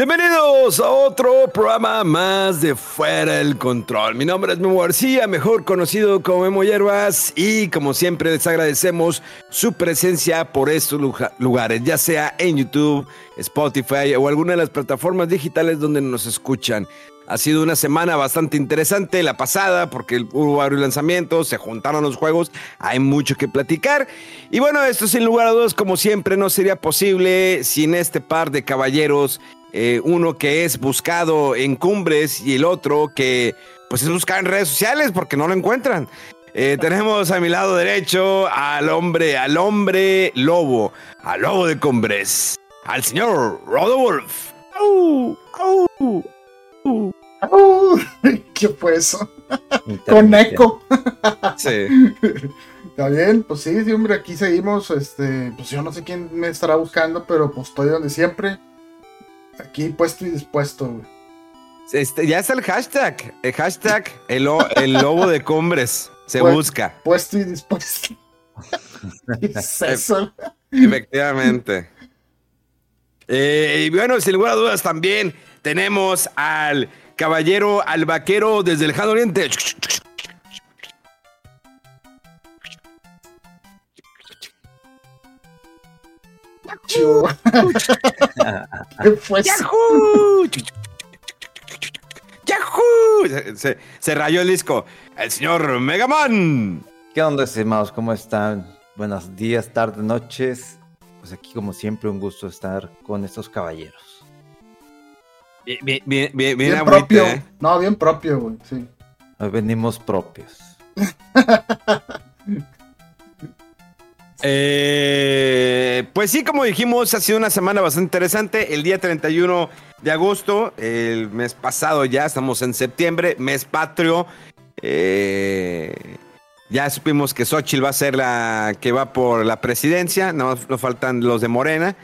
Bienvenidos a otro programa más de Fuera del Control. Mi nombre es Memo García, mejor conocido como Memo Hierbas, y como siempre les agradecemos su presencia por estos lugares, ya sea en YouTube, Spotify o alguna de las plataformas digitales donde nos escuchan. Ha sido una semana bastante interesante la pasada porque hubo varios lanzamientos, se juntaron los juegos, hay mucho que platicar. Y bueno, esto sin lugar a dudas, como siempre, no sería posible sin este par de caballeros eh, uno que es buscado en cumbres y el otro que pues es buscado en redes sociales porque no lo encuentran. Eh, tenemos a mi lado derecho al hombre, al hombre lobo, al lobo de cumbres, al señor Rodolf. ¡Au! ¡Au! ¡Au! Uh, ¿Qué fue eso? Con eco. Sí. Está bien, pues sí, sí, hombre, aquí seguimos. Este, pues yo no sé quién me estará buscando, pero pues estoy donde siempre. Aquí puesto y dispuesto, güey. Este, ya está el hashtag, el hashtag el, lo- el lobo de cumbres. Se busca, Puesto y dispuesto. ¿Qué es eso? efectivamente. Eh, y bueno, sin lugar a dudas también tenemos al caballero, al vaquero desde el lejano oriente. Chu. ¿Qué fue eso? ¡Yahoo! ¡Yahoo! Se, se- se rayó el disco. El señor Megaman. ¿Qué onda, estimados? ¿Cómo están? Buenos días, tardes, noches. Pues aquí, como siempre, un gusto estar con estos caballeros. Bien, bien, bien, bien, bien agüite, propio. ¿eh? No, bien propio, güey. Sí. Hoy venimos propios. Eh, pues sí, como dijimos, ha sido una semana bastante interesante. El día 31 de agosto, el mes pasado ya, estamos en septiembre, mes patrio. Eh, ya supimos que Xochitl va a ser la que va por la presidencia, no nos faltan los de Morena.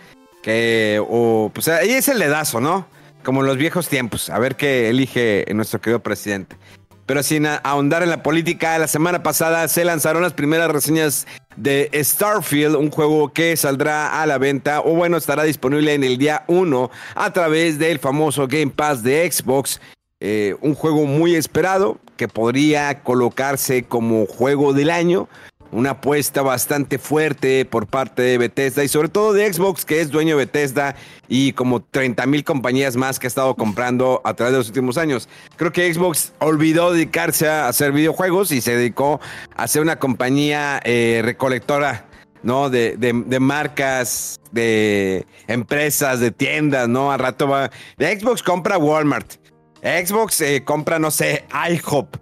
Que, o, pues ahí es el dedazo, ¿no? Como en los viejos tiempos, a ver qué elige nuestro querido presidente. Pero sin ahondar en la política, la semana pasada se lanzaron las primeras reseñas de Starfield, un juego que saldrá a la venta o bueno, estará disponible en el día 1 a través del famoso Game Pass de Xbox. Eh, un juego muy esperado que podría colocarse como juego del año. Una apuesta bastante fuerte por parte de Bethesda y sobre todo de Xbox, que es dueño de Bethesda y como 30 mil compañías más que ha estado comprando a través de los últimos años. Creo que Xbox olvidó dedicarse a hacer videojuegos y se dedicó a ser una compañía eh, recolectora, ¿no? De, de- marcas, de empresas, de tiendas, ¿no? A rato va. Xbox compra Walmart. Xbox eh, compra, no sé, IHOP.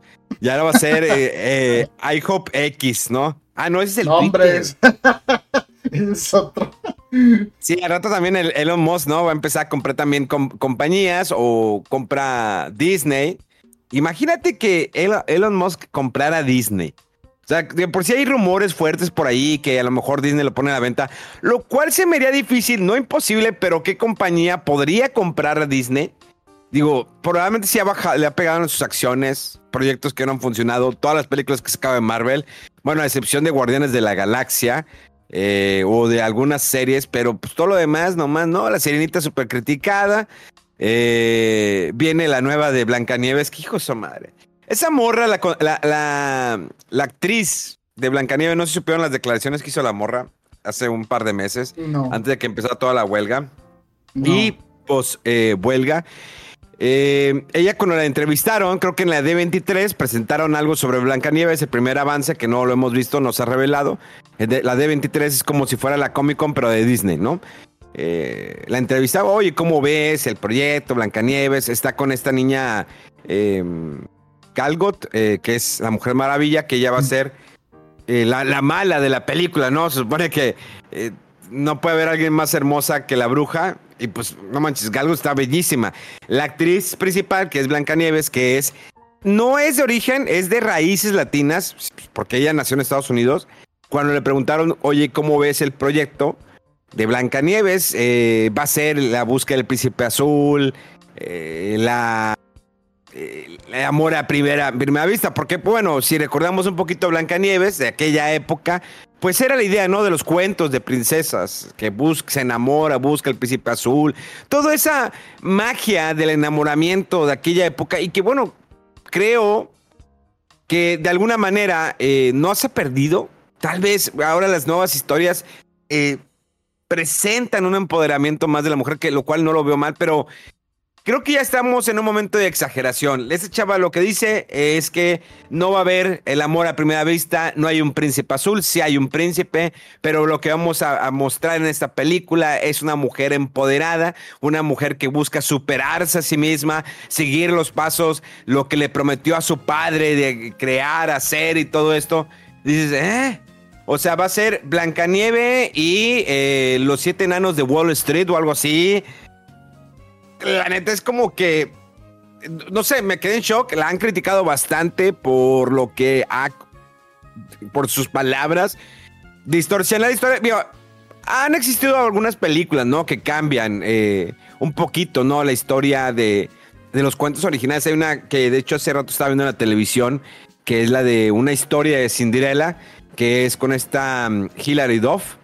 Y ahora va a ser eh, eh, IHOP X, ¿no? Ah, no, ese es el. Twitter. es otro. Sí, al rato también el Elon Musk, ¿no? Va a empezar a comprar también com- compañías o compra Disney. Imagínate que Elon, Elon Musk comprara Disney. O sea, de por si hay rumores fuertes por ahí que a lo mejor Disney lo pone a la venta, lo cual se me haría difícil, no imposible, pero ¿qué compañía podría comprar a Disney? Digo, probablemente sí ha bajado, le ha pegado en sus acciones, proyectos que no han funcionado, todas las películas que se acaban de Marvel, bueno, a excepción de Guardianes de la Galaxia eh, o de algunas series, pero pues todo lo demás nomás, ¿no? La Sirenita súper criticada, eh, viene la nueva de Blancanieves, que hijo de su madre. Esa morra, la, la, la, la actriz de Blancanieves, no si supieron las declaraciones que hizo la morra hace un par de meses, No. antes de que empezara toda la huelga no. y pues eh, huelga. Eh, ella cuando la entrevistaron, creo que en la D23 presentaron algo sobre Blancanieves, el primer avance que no lo hemos visto, nos ha revelado. La D23 es como si fuera la Comic Con, pero de Disney, ¿no? Eh, la entrevistaba, oye, ¿cómo ves el proyecto Blancanieves? Está con esta niña eh, Calgot, que es la Mujer Maravilla, que ella va a ser la, la, mala de la película, ¿no? Se supone que no puede haber alguien más hermosa que la bruja. Y pues, no manches, Galgo está bellísima. La actriz principal, que es Blanca Nieves, que es. No es de origen, es de raíces latinas, porque ella nació en Estados Unidos. Cuando le preguntaron, oye, ¿cómo ves el proyecto de Blancanieves? Eh, va a ser la búsqueda del príncipe azul, eh, la eh, amor a primera, primera vista, porque bueno, si recordamos un poquito Blancanieves de aquella época, pues era la idea, ¿no? De los cuentos de princesas, que busca, se enamora, busca el príncipe azul, toda esa magia del enamoramiento de aquella época y que bueno, creo que de alguna manera eh, no se ha perdido. Tal vez ahora las nuevas historias eh, presentan un empoderamiento más de la mujer, que lo cual no lo veo mal, pero Creo que ya estamos en un momento de exageración. Ese chava lo que dice es que no va a haber el amor a primera vista, no hay un príncipe azul, sí hay un príncipe, pero lo que vamos a, mostrar en esta película es una mujer empoderada, una mujer que busca superarse a sí misma, seguir los pasos, lo que le prometió a su padre de crear, hacer y todo esto. Dices, ¿eh? O sea, va a ser Blancanieve y eh, los siete enanos de Wall Street o algo así la neta es como que, no sé, me quedé en shock. La han criticado bastante por lo que ha, por sus palabras. Distorsiona la historia. han existido algunas películas, ¿no? Que cambian eh, un poquito, ¿no? La historia de, de los cuentos originales. Hay una que de hecho hace rato estaba viendo en la televisión, que es la de una historia de Cinderella, que es con esta um, Hilary Duff.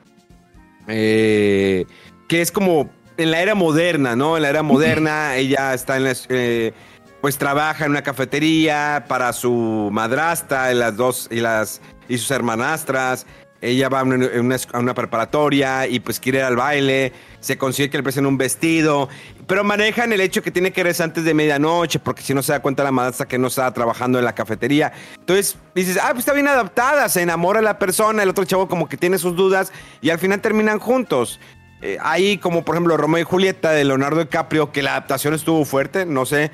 Eh, que es como en la era moderna, ¿no? En la era moderna, ella está en la, eh, pues trabaja en una cafetería para su madrastra, las dos y las y sus hermanastras. Ella va a una, preparatoria y pues quiere ir al baile. Se consigue que le presenten un vestido. Pero manejan el hecho que tiene que regresar antes de medianoche porque si no se da cuenta la madrastra que no está trabajando en la cafetería. Entonces dices, ah, pues está bien adaptada. Se enamora la persona. El otro chavo como que tiene sus dudas y al final terminan juntos. Eh, ahí, como por ejemplo Romeo y Julieta de Leonardo DiCaprio, que la adaptación estuvo fuerte. No sé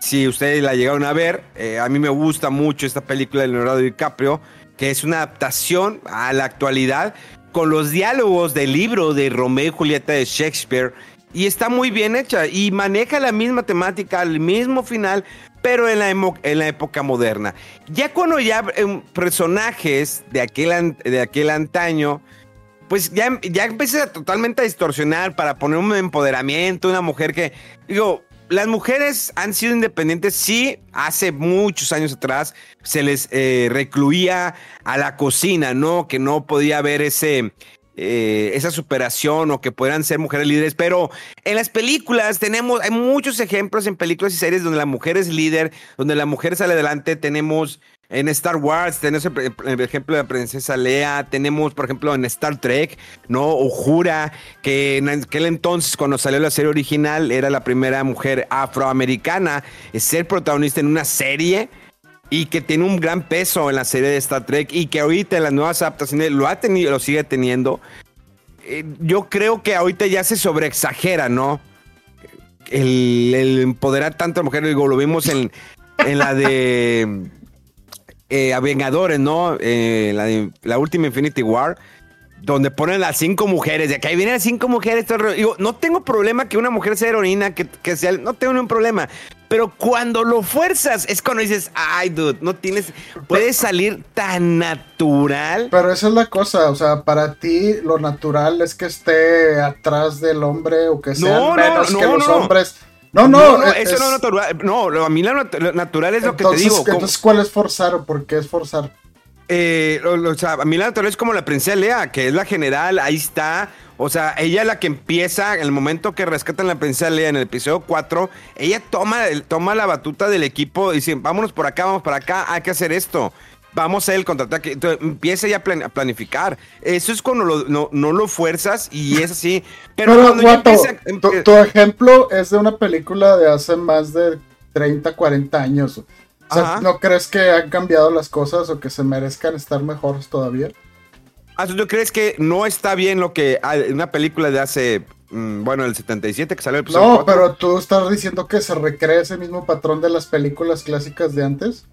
si ustedes la llegaron a ver. Eh, a mí me gusta mucho esta película de Leonardo DiCaprio, que es una adaptación a la actualidad con los diálogos del libro de Romeo y Julieta de Shakespeare. Y está muy bien hecha y maneja la misma temática, el mismo final, pero en la, en la época moderna. Ya cuando ya em, personajes de aquel, de aquel antaño pues ya, ya empieza totalmente a distorsionar para poner un empoderamiento, una mujer que, digo, las mujeres han sido independientes, sí, hace muchos años atrás se les eh, recluía a la cocina, ¿no? Que no podía haber ese, eh, esa superación o que puedan ser mujeres líderes, pero en las películas tenemos, hay muchos ejemplos en películas y series donde la mujer es líder, donde la mujer sale adelante, tenemos en Star Wars tenemos el, ejemplo de la princesa Lea, tenemos por ejemplo en Star Trek, ¿no? Uhura, que en aquel entonces cuando salió la serie original era la primera mujer afroamericana en ser protagonista en una serie y que tiene un gran peso en la serie de Star Trek y que ahorita en las nuevas adaptaciones lo ha tenido, lo sigue teniendo. Eh, yo creo que ahorita ya se sobreexagera, ¿no? El, el empoderar tanto a mujeres, digo, lo vimos en, en la de eh, a Vengadores, ¿no? Eh, la, la última Infinity War, donde ponen las cinco mujeres, de que ahí vienen las cinco mujeres. digo, no tengo problema que una mujer sea heroína, que, que sea, no tengo ningún problema. Pero cuando lo fuerzas, es cuando dices, ay, dude, no tienes, puede salir tan natural. Pero esa es la cosa, o sea, para ti lo natural es que esté atrás del hombre o que sea menos que los hombres. No, no, no, eso no es natural. No, a mí lo natural es lo que te digo. Entonces, ¿cuál es forzar o por qué es forzar? Eh, o sea, a mí la natural es como la princesa Lea, que es la general, ahí está. O sea, ella es la que empieza, en el momento que rescatan a la princesa Lea en el episodio 4, ella toma, toma la batuta del equipo y dice, vámonos por acá, vamos para acá, hay que hacer esto. Vamos a el contraataque. Entonces, empieza ya a, plan- a planificar. Eso es cuando lo- no, no lo fuerzas y es así. Pero, Pero, cuando ya Guato, empieza- tu, ejemplo es de una película de hace más de 30, 40 años. O sea, Ajá. ¿no crees que han cambiado las cosas o que se merezcan estar mejores todavía? Ah, ¿Tú crees que no está bien lo que una película de hace, mm, bueno, el 77 que salió el episodio No, pero tú estás diciendo que se recrea ese mismo patrón de las películas clásicas de antes.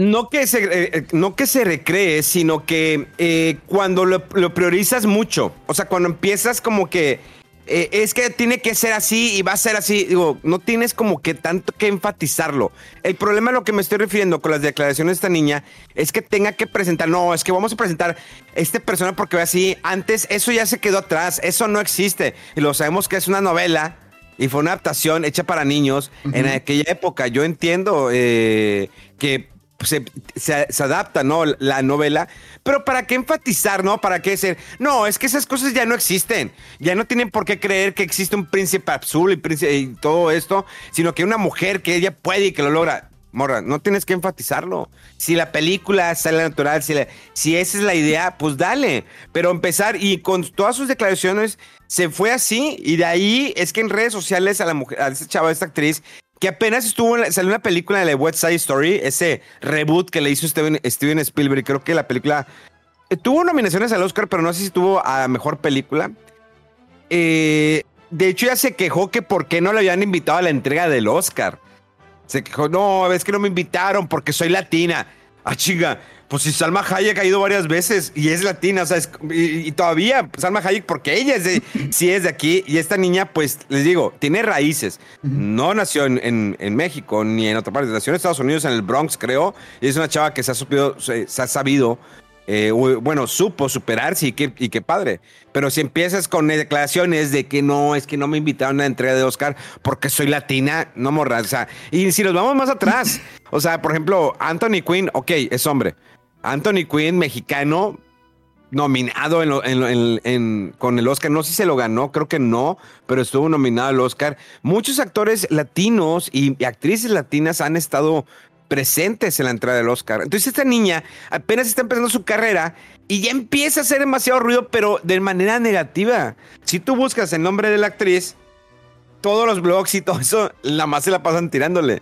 No que se, eh, eh, no que se recree, sino que eh, cuando lo, lo priorizas mucho, o sea, cuando empiezas como que eh, es que tiene que ser así y va a ser así, digo, no tienes como que tanto que enfatizarlo. El problema a lo que me estoy refiriendo con las declaraciones de esta niña es que tenga que presentar, no, es que vamos a presentar esta persona porque ve así, antes eso ya se quedó atrás, eso no existe, y lo sabemos que es una novela. Y fue una adaptación hecha para niños en aquella época. Yo entiendo eh, que se, adapta, ¿no? La novela. Pero ¿para qué enfatizar, no? ¿Para qué ser? No, es que esas cosas ya no existen. Ya no tienen por qué creer que existe un príncipe azul y, todo esto, sino que una mujer que ella puede y que lo logra. Morra, no tienes que enfatizarlo. Si la película sale natural, si, esa es la idea, pues dale. Pero empezar y con todas sus declaraciones se fue así y de ahí es que en redes sociales a la mujer, a esa chava, a esta actriz, que apenas estuvo salió una película de la West Side Story, ese reboot que le hizo Steven, Steven Spielberg, creo que la película eh, tuvo nominaciones al Oscar, pero no sé si tuvo a mejor película. Eh, de hecho, ya se quejó que por qué no le habían invitado a la entrega del Oscar. Se quejó, no, es que no me invitaron porque soy latina. Ah, chinga, pues si Salma Hayek ha ido varias veces y es latina, o sea, es- y, y todavía Salma Hayek, porque ella es de, sí es de aquí, y esta niña, pues les digo, tiene raíces. No nació en, en- en México ni en otra parte, nació en Estados Unidos, en el Bronx, creo, y es una chava que se ha, supido- se, se ha sabido, eh, bueno, supo superarse y qué, y qué padre. Pero si empiezas con declaraciones de que no, es que no me invitaron a la entrega de Oscar porque soy latina, no morras. O sea, y si nos vamos más atrás, o sea, por ejemplo, Anthony Quinn, ok, es hombre. Anthony Quinn, mexicano, nominado en con el Oscar. No sé si se lo ganó, creo que no, pero estuvo nominado al Oscar. Muchos actores latinos y actrices latinas han estado presentes en la entrada del Oscar. Entonces esta niña apenas está empezando su carrera y ya empieza a hacer demasiado ruido, pero de manera negativa. Si tú buscas el nombre de la actriz, todos los blogs y todo eso, la más se la pasan tirándole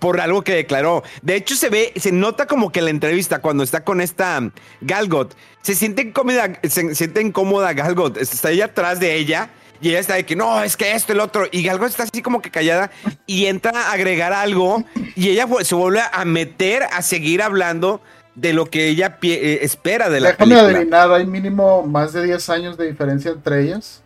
por algo que declaró. De hecho, se ve, se nota como que la entrevista cuando está con esta um, Galgot, se siente incómoda, se siente incómoda Galgot, está ella atrás de ella y ella está de que no, es que esto, el otro, y Galgot está así como que callada y entra a agregar algo y ella se vuelve a meter a seguir hablando de lo que ella eh, espera de la Déjame película. adivinar, hay mínimo más de 10 años de diferencia entre ellas.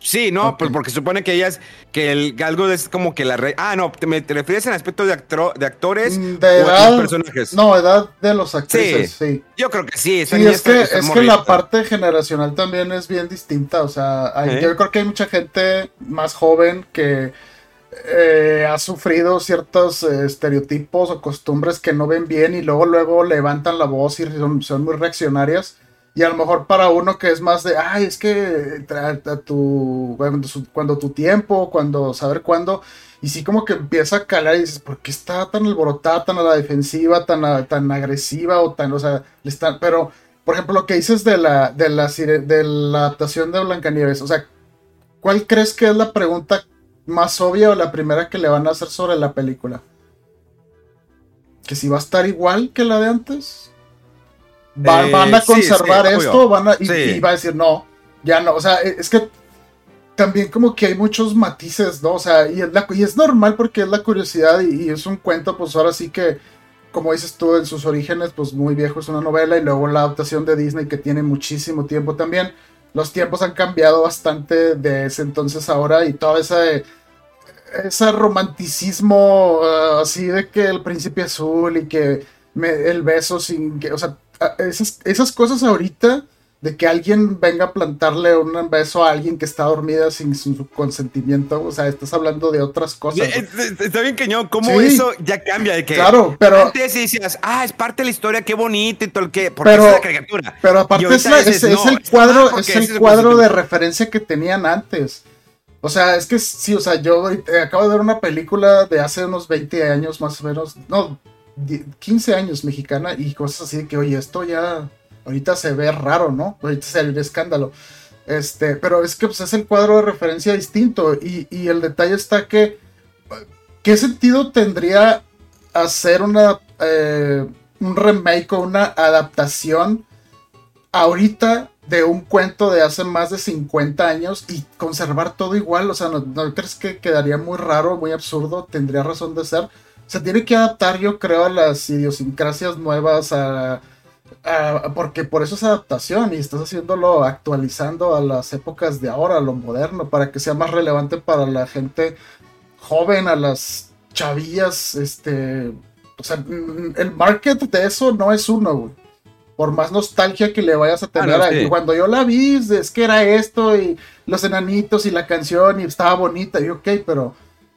Sí, no, pues porque supone que ellas, que el Galgo es como que la re... Ah, no, te, me, te refieres en aspecto de, actro- de actores Mm, o De edad. personajes. No, edad de los actrices, sí. Yo creo que sí. Sí, es que, es que la parte generacional también es bien distinta. O sea, hay- ¿Eh? yo creo que hay mucha gente más joven que eh, ha sufrido ciertos eh, estereotipos o costumbres que no ven bien y luego, luego levantan la voz y son, son muy reaccionarias. Y a lo mejor para uno que es más de, ay, es que tu, cuando, tu tiempo, cuando saber cuándo, y sí como que empieza a calar y dices, ¿por qué está tan alborotada, tan a la defensiva, tan, tan agresiva o tan, o sea, le están, pero, por ejemplo, lo que dices de la, de la, de la adaptación de Blancanieves, o sea, ¿cuál crees que es la pregunta más obvia o la primera que le van a hacer sobre la película? ¿Que si va a estar igual que la de antes? Va- Eh, ¿Van a sí, conservar sí, esto? Van a, y, Sí. y va a decir, no, ya no, o sea, e, es que también como que hay muchos matices, ¿no? O sea, y es, la- y es normal porque es la curiosidad y, y es un cuento, pues ahora sí que, como dices tú, en sus orígenes, pues muy viejo es una novela y luego la adaptación de Disney que tiene muchísimo tiempo también. Los tiempos han cambiado bastante de ese entonces ahora y todo ese, ese romanticismo eh, así de que el príncipe azul y que me- el beso sin que, o sea, esas, esas cosas ahorita de que alguien venga a plantarle un beso a alguien que está dormida sin su consentimiento, o sea, estás hablando de otras cosas. ¿no? Está bien cañón, cómo Sí. eso ya cambia de que Claro, pero- antes decías, ah, es parte de la historia, qué bonito y todo el que, porque Pero- es una caricatura. Pero aparte es, la- dices, es- es no, el cuadro, es el es el cuadro de referencia que tenían antes. O sea, es que sí, o sea, yo eh, acabo de ver una película de hace unos 20 años más o menos, no, 15 años mexicana y cosas así de que, oye, esto ya ahorita se ve raro, ¿no? Ahorita se ve escándalo. Este, pero es que pues, es el cuadro de referencia distinto y, y el detalle está que, ¿qué sentido tendría hacer una, eh, un remake o una adaptación ahorita de un cuento de hace más de 50 años y conservar todo igual? O sea, ¿no, crees que quedaría muy raro, muy absurdo? ¿Tendría razón de ser? Se tiene que adaptar, yo creo, a las idiosincrasias nuevas, a Ah, porque por eso es adaptación y estás haciéndolo actualizando a las épocas de ahora, a lo moderno, para que sea más relevante para la gente joven, a las chavillas, este, o sea, mm, el market de eso no es uno, Por más nostalgia que le vayas a tener, a, cuando yo la vi, es que era esto y los enanitos y la canción y estaba bonita y ok, pero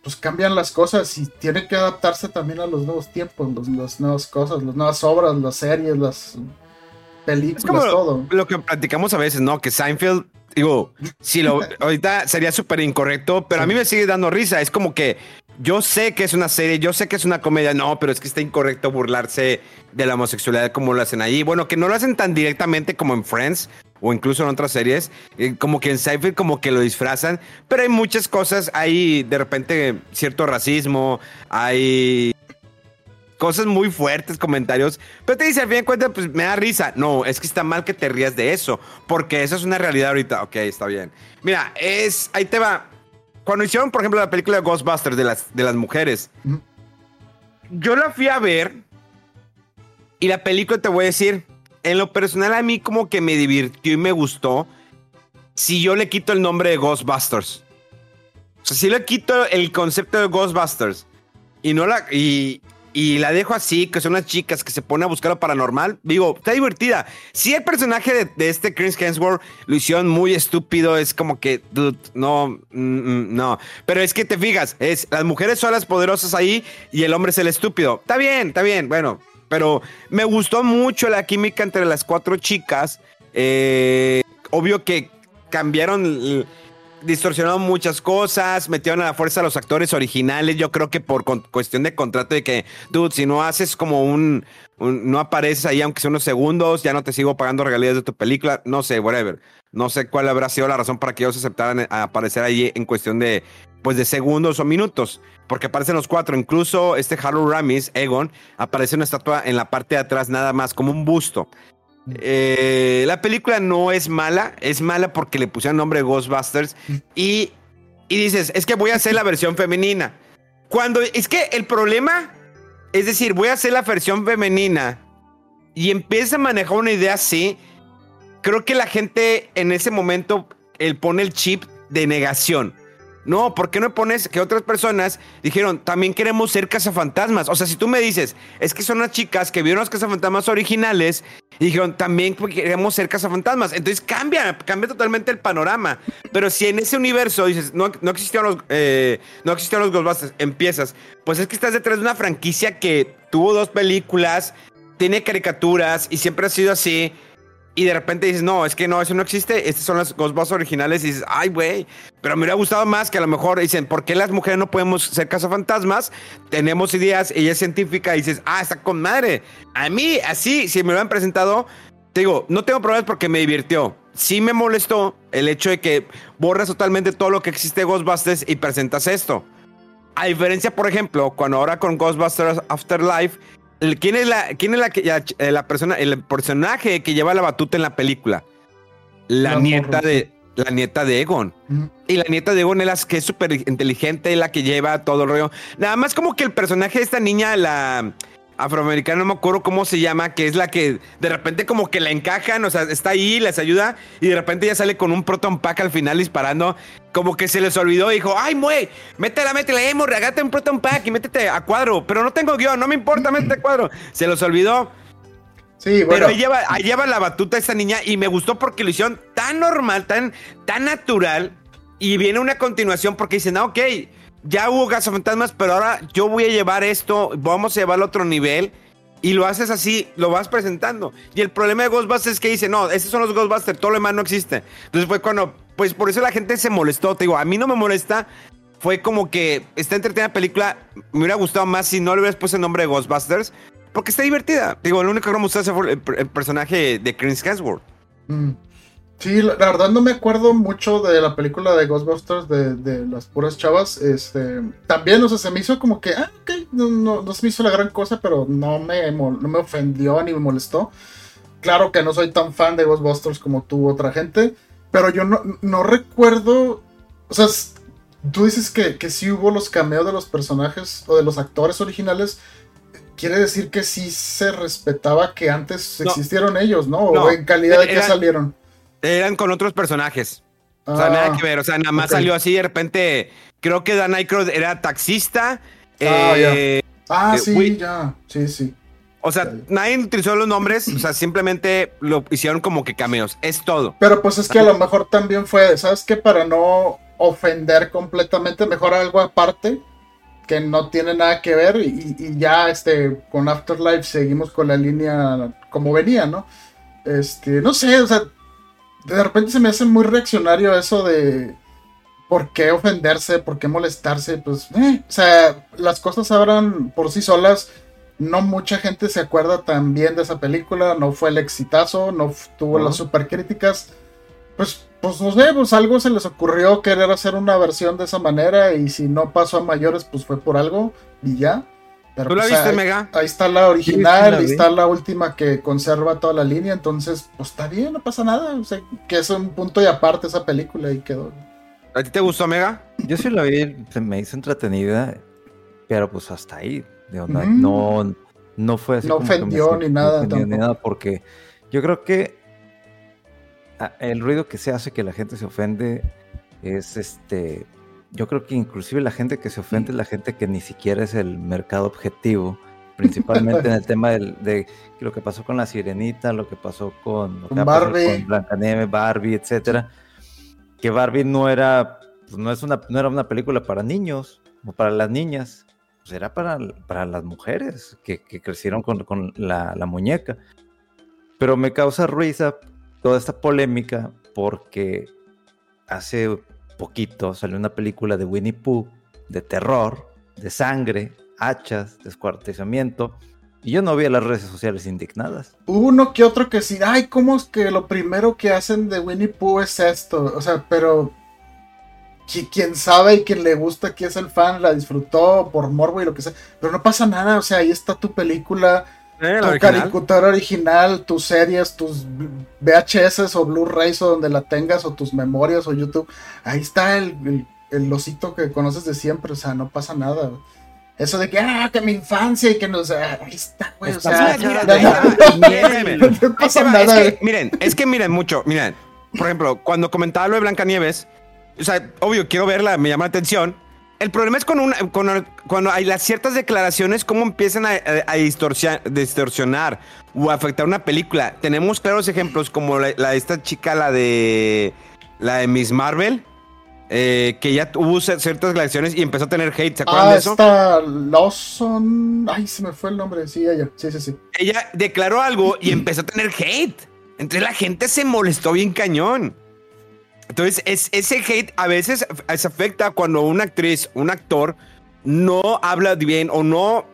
pues cambian las cosas y tiene que adaptarse también a los nuevos tiempos, los, las nuevas cosas, las nuevas obras, las series, las películas, todo. Lo que platicamos a veces, ¿no? Que Seinfeld, digo, si lo ahorita sería súper incorrecto, pero a mí me sigue dando risa. Es como que yo sé que es una serie, yo sé que es una comedia, no, pero es que está incorrecto burlarse de la homosexualidad como lo hacen ahí. Bueno, que no lo hacen tan directamente como en Friends, o incluso en otras series, eh, como que en Seinfeld como que lo disfrazan, pero hay muchas cosas, hay de repente cierto racismo, hay cosas muy fuertes, comentarios, pero te dice al fin de cuentas, pues me da risa. No, es que está mal que te rías de eso, porque eso es una realidad ahorita. Ok, está bien. Mira, es, ahí te va. Cuando hicieron, por ejemplo, la película de Ghostbusters de las, de las mujeres, yo la fui a ver y la película te voy a decir, en lo personal a mí como que me divirtió y me gustó si yo le quito el nombre de Ghostbusters. O sea, si le quito el concepto de Ghostbusters y no la y, y la dejo así, que son unas chicas que se ponen a buscar lo paranormal, digo, está divertida. Si el personaje de, este Chris Hemsworth lo hicieron muy estúpido, es como que, no, mm, mm, no. Pero es que te fijas, es las mujeres son las poderosas ahí y el hombre es el estúpido. Está bien, está bien, bueno, pero me gustó mucho la química entre las cuatro chicas. Eh, obvio que cambiaron, distorsionaron muchas cosas, metieron a la fuerza a los actores originales. Yo creo que por cuestión de contrato de que, dude, si no haces como un, no apareces ahí aunque sea unos segundos, ya no te sigo pagando regalías de tu película. No sé, whatever. No sé cuál habrá sido la razón para que ellos aceptaran aparecer ahí en cuestión de, pues, de segundos o minutos porque aparecen los cuatro. Incluso este Harold Ramis, Egon, aparece una estatua en la parte de atrás, nada más, como un busto. Eh, la película no es mala, es mala porque le pusieron nombre Ghostbusters y, y dices, es que voy a hacer la versión femenina. Cuando es que el problema es decir, voy a hacer la versión femenina y empieza a manejar una idea así, creo que la gente en ese momento él pone el chip de negación. No, ¿por qué no pones que otras personas dijeron, también queremos ser cazafantasmas? O sea, si tú me dices, es que son las chicas que vieron los cazafantasmas originales y dijeron, también queremos ser cazafantasmas. Entonces cambia, cambia totalmente el panorama. Pero si en ese universo dices, no, no existieron los, eh, no existieron los Ghostbusters, empiezas, pues es que estás detrás de una franquicia que tuvo dos películas, tiene caricaturas y siempre ha sido así y de repente dices, no, es que no, eso no existe, estas son las Ghostbusters originales, y dices, ay, güey, pero me hubiera gustado más que a lo mejor dicen, ¿por qué las mujeres no podemos ser cazafantasmas? Tenemos ideas, ella es científica, y dices, ah, está con madre. A mí, así, si me lo han presentado, te digo, no tengo problemas porque me divirtió. Sí me molestó el hecho de que borras totalmente todo lo que existe de Ghostbusters y presentas esto. A diferencia, por ejemplo, cuando ahora con Ghostbusters Afterlife ¿Quién es la, quién es la, eh, la persona, el personaje que lleva la batuta en la película? La, nieta de la nieta de Egon. Y la nieta de Egon es la que es súper inteligente, la que lleva todo el rollo. Nada más como que el personaje de esta niña, la afroamericana, no me acuerdo cómo se llama, que es la que de repente como que la encajan, o sea, está ahí, les ayuda y de repente ya sale con un proton pack al final disparando, como que se les olvidó y dijo, ay, muey, métela, métela, eh, regate un proton pack y métete a cuadro, pero no tengo guion, no me importa, métete a cuadro. Se los olvidó. Sí, bueno. Pero ahí lleva, ahí lleva la batuta esta niña y me gustó porque lo hicieron tan normal, tan, tan natural y viene una continuación porque dicen, ah, ok, ya hubo fantasmas, pero ahora yo voy a llevar esto, vamos a llevarlo a otro nivel. Y lo haces así, lo vas presentando. Y el problema de Ghostbusters es que dice, no, estos son los Ghostbusters, todo lo demás no existe. Entonces fue cuando, pues por eso la gente se molestó. Te digo, a mí no me molesta fue como que está entretenida la película. Me hubiera gustado más si no le hubieras puesto el nombre de Ghostbusters, porque está divertida. Digo, lo único que me gustó fue el, el personaje de Chris Hemsworth. Mm. Sí, la, la verdad no me acuerdo mucho de la película de Ghostbusters de, de las puras chavas. Este, también, o sea, se me hizo como que, ah, ok, no, no, no se me hizo la gran cosa, pero no me, no me ofendió ni me molestó. Claro que no soy tan fan de Ghostbusters como tú, otra gente, pero yo no, no recuerdo, o sea, tú dices que, que sí hubo los cameos de los personajes o de los actores originales. Quiere decir que sí se respetaba que antes No. existieron ellos, ¿no? No. O en calidad de que salieron. Eran con otros personajes. O sea, Ah, nada que ver. O sea, nada más salió así de repente. Creo que Dan Aykroyd era taxista. Ah, eh, Ah, Eh, sí, Will- ya. Sí, sí. O sea, nadie utilizó los nombres. O sea, simplemente lo hicieron como que cameos. Es todo. Pero pues es que a lo mejor también fue, ¿sabes qué? Para no ofender completamente, mejor algo aparte que no tiene nada que ver y, y ya este con Afterlife seguimos con la línea como venía, ¿no? Este, no sé, o sea, de repente se me hace muy reaccionario eso de por qué ofenderse, por qué molestarse, pues, eh, o sea, las cosas hablan por sí solas. No mucha gente se acuerda tan bien de esa película, no fue el exitazo, no tuvo No. las super críticas. Pues, pues no sé, pues algo se les ocurrió querer hacer una versión de esa manera y si no pasó a mayores, pues fue por algo y ya. Pero ¿Tú la pues, viste, ahí, Mega? ahí está la original, Sí, la está la última que conserva toda la línea, entonces, pues está bien, no pasa nada. O sea, que es un punto y aparte esa película y quedó. ¿A ti te gustó, Mega? Yo sí la vi, se me hizo entretenida, pero pues hasta ahí. no, Ujú. no, no fue así No como que me ofendió ni nada ofendió ni nada, porque yo creo que ah, el ruido que se hace que la gente se ofende es este. Yo creo que inclusive la gente que se ofende es la gente que ni siquiera es el mercado objetivo. Principalmente en el tema del- de lo que pasó con la sirenita, lo que pasó con, lo que Barbie. con Blancanieves, Barbie, etcétera. Que Barbie no era, pues, no es una, no era una película para niños o para las niñas, pues era para, para las mujeres que, que crecieron con, con la, la muñeca. Pero me causa risa toda esta polémica porque hace poquito salió una película de Winnie Pooh de terror, de sangre, hachas, descuartizamiento. Y yo no vi a las redes sociales indignadas. Uno que otro que sí, ay, ¿cómo es que lo primero que hacen de Winnie Pooh es esto? O sea, pero qui- quien sabe y quien le gusta, quien es el fan, la disfrutó por morbo y lo que sea. Pero no pasa nada, o sea, ahí está tu película, ¿Eh, tu original? caricatura original, tus series, tus VHS o Blu-rays o donde la tengas, o tus memorias o YouTube. Ahí está el, el, el osito que conoces de siempre, o sea, no pasa nada. Eso de que, ah, que mi infancia y que no, o sea, ahí está, güey, o sea, Mira, mira, no- pasa nada. Es que, miren, es que miren mucho, miren. Por ejemplo, cuando comentaba lo de Blancanieves, o sea, obvio, quiero verla, me llama la atención. El problema es con una, con- cuando hay las ciertas declaraciones, cómo empiezan a, a- a distorsionar o afectar una película. Tenemos claros ejemplos como la, la esta chica, la de la de Miss Marvel, eh, que ya tuvo ciertas declaraciones y empezó a tener hate. ¿Se acuerdan Ah, de eso? esta Lawson. Ay, se me fue el nombre. Sí, ella. Sí, sí, sí. ella declaró algo y empezó a tener hate. Entonces la gente se molestó bien cañón. Entonces es, ese hate a veces se afecta cuando una actriz, un actor, no habla bien o no,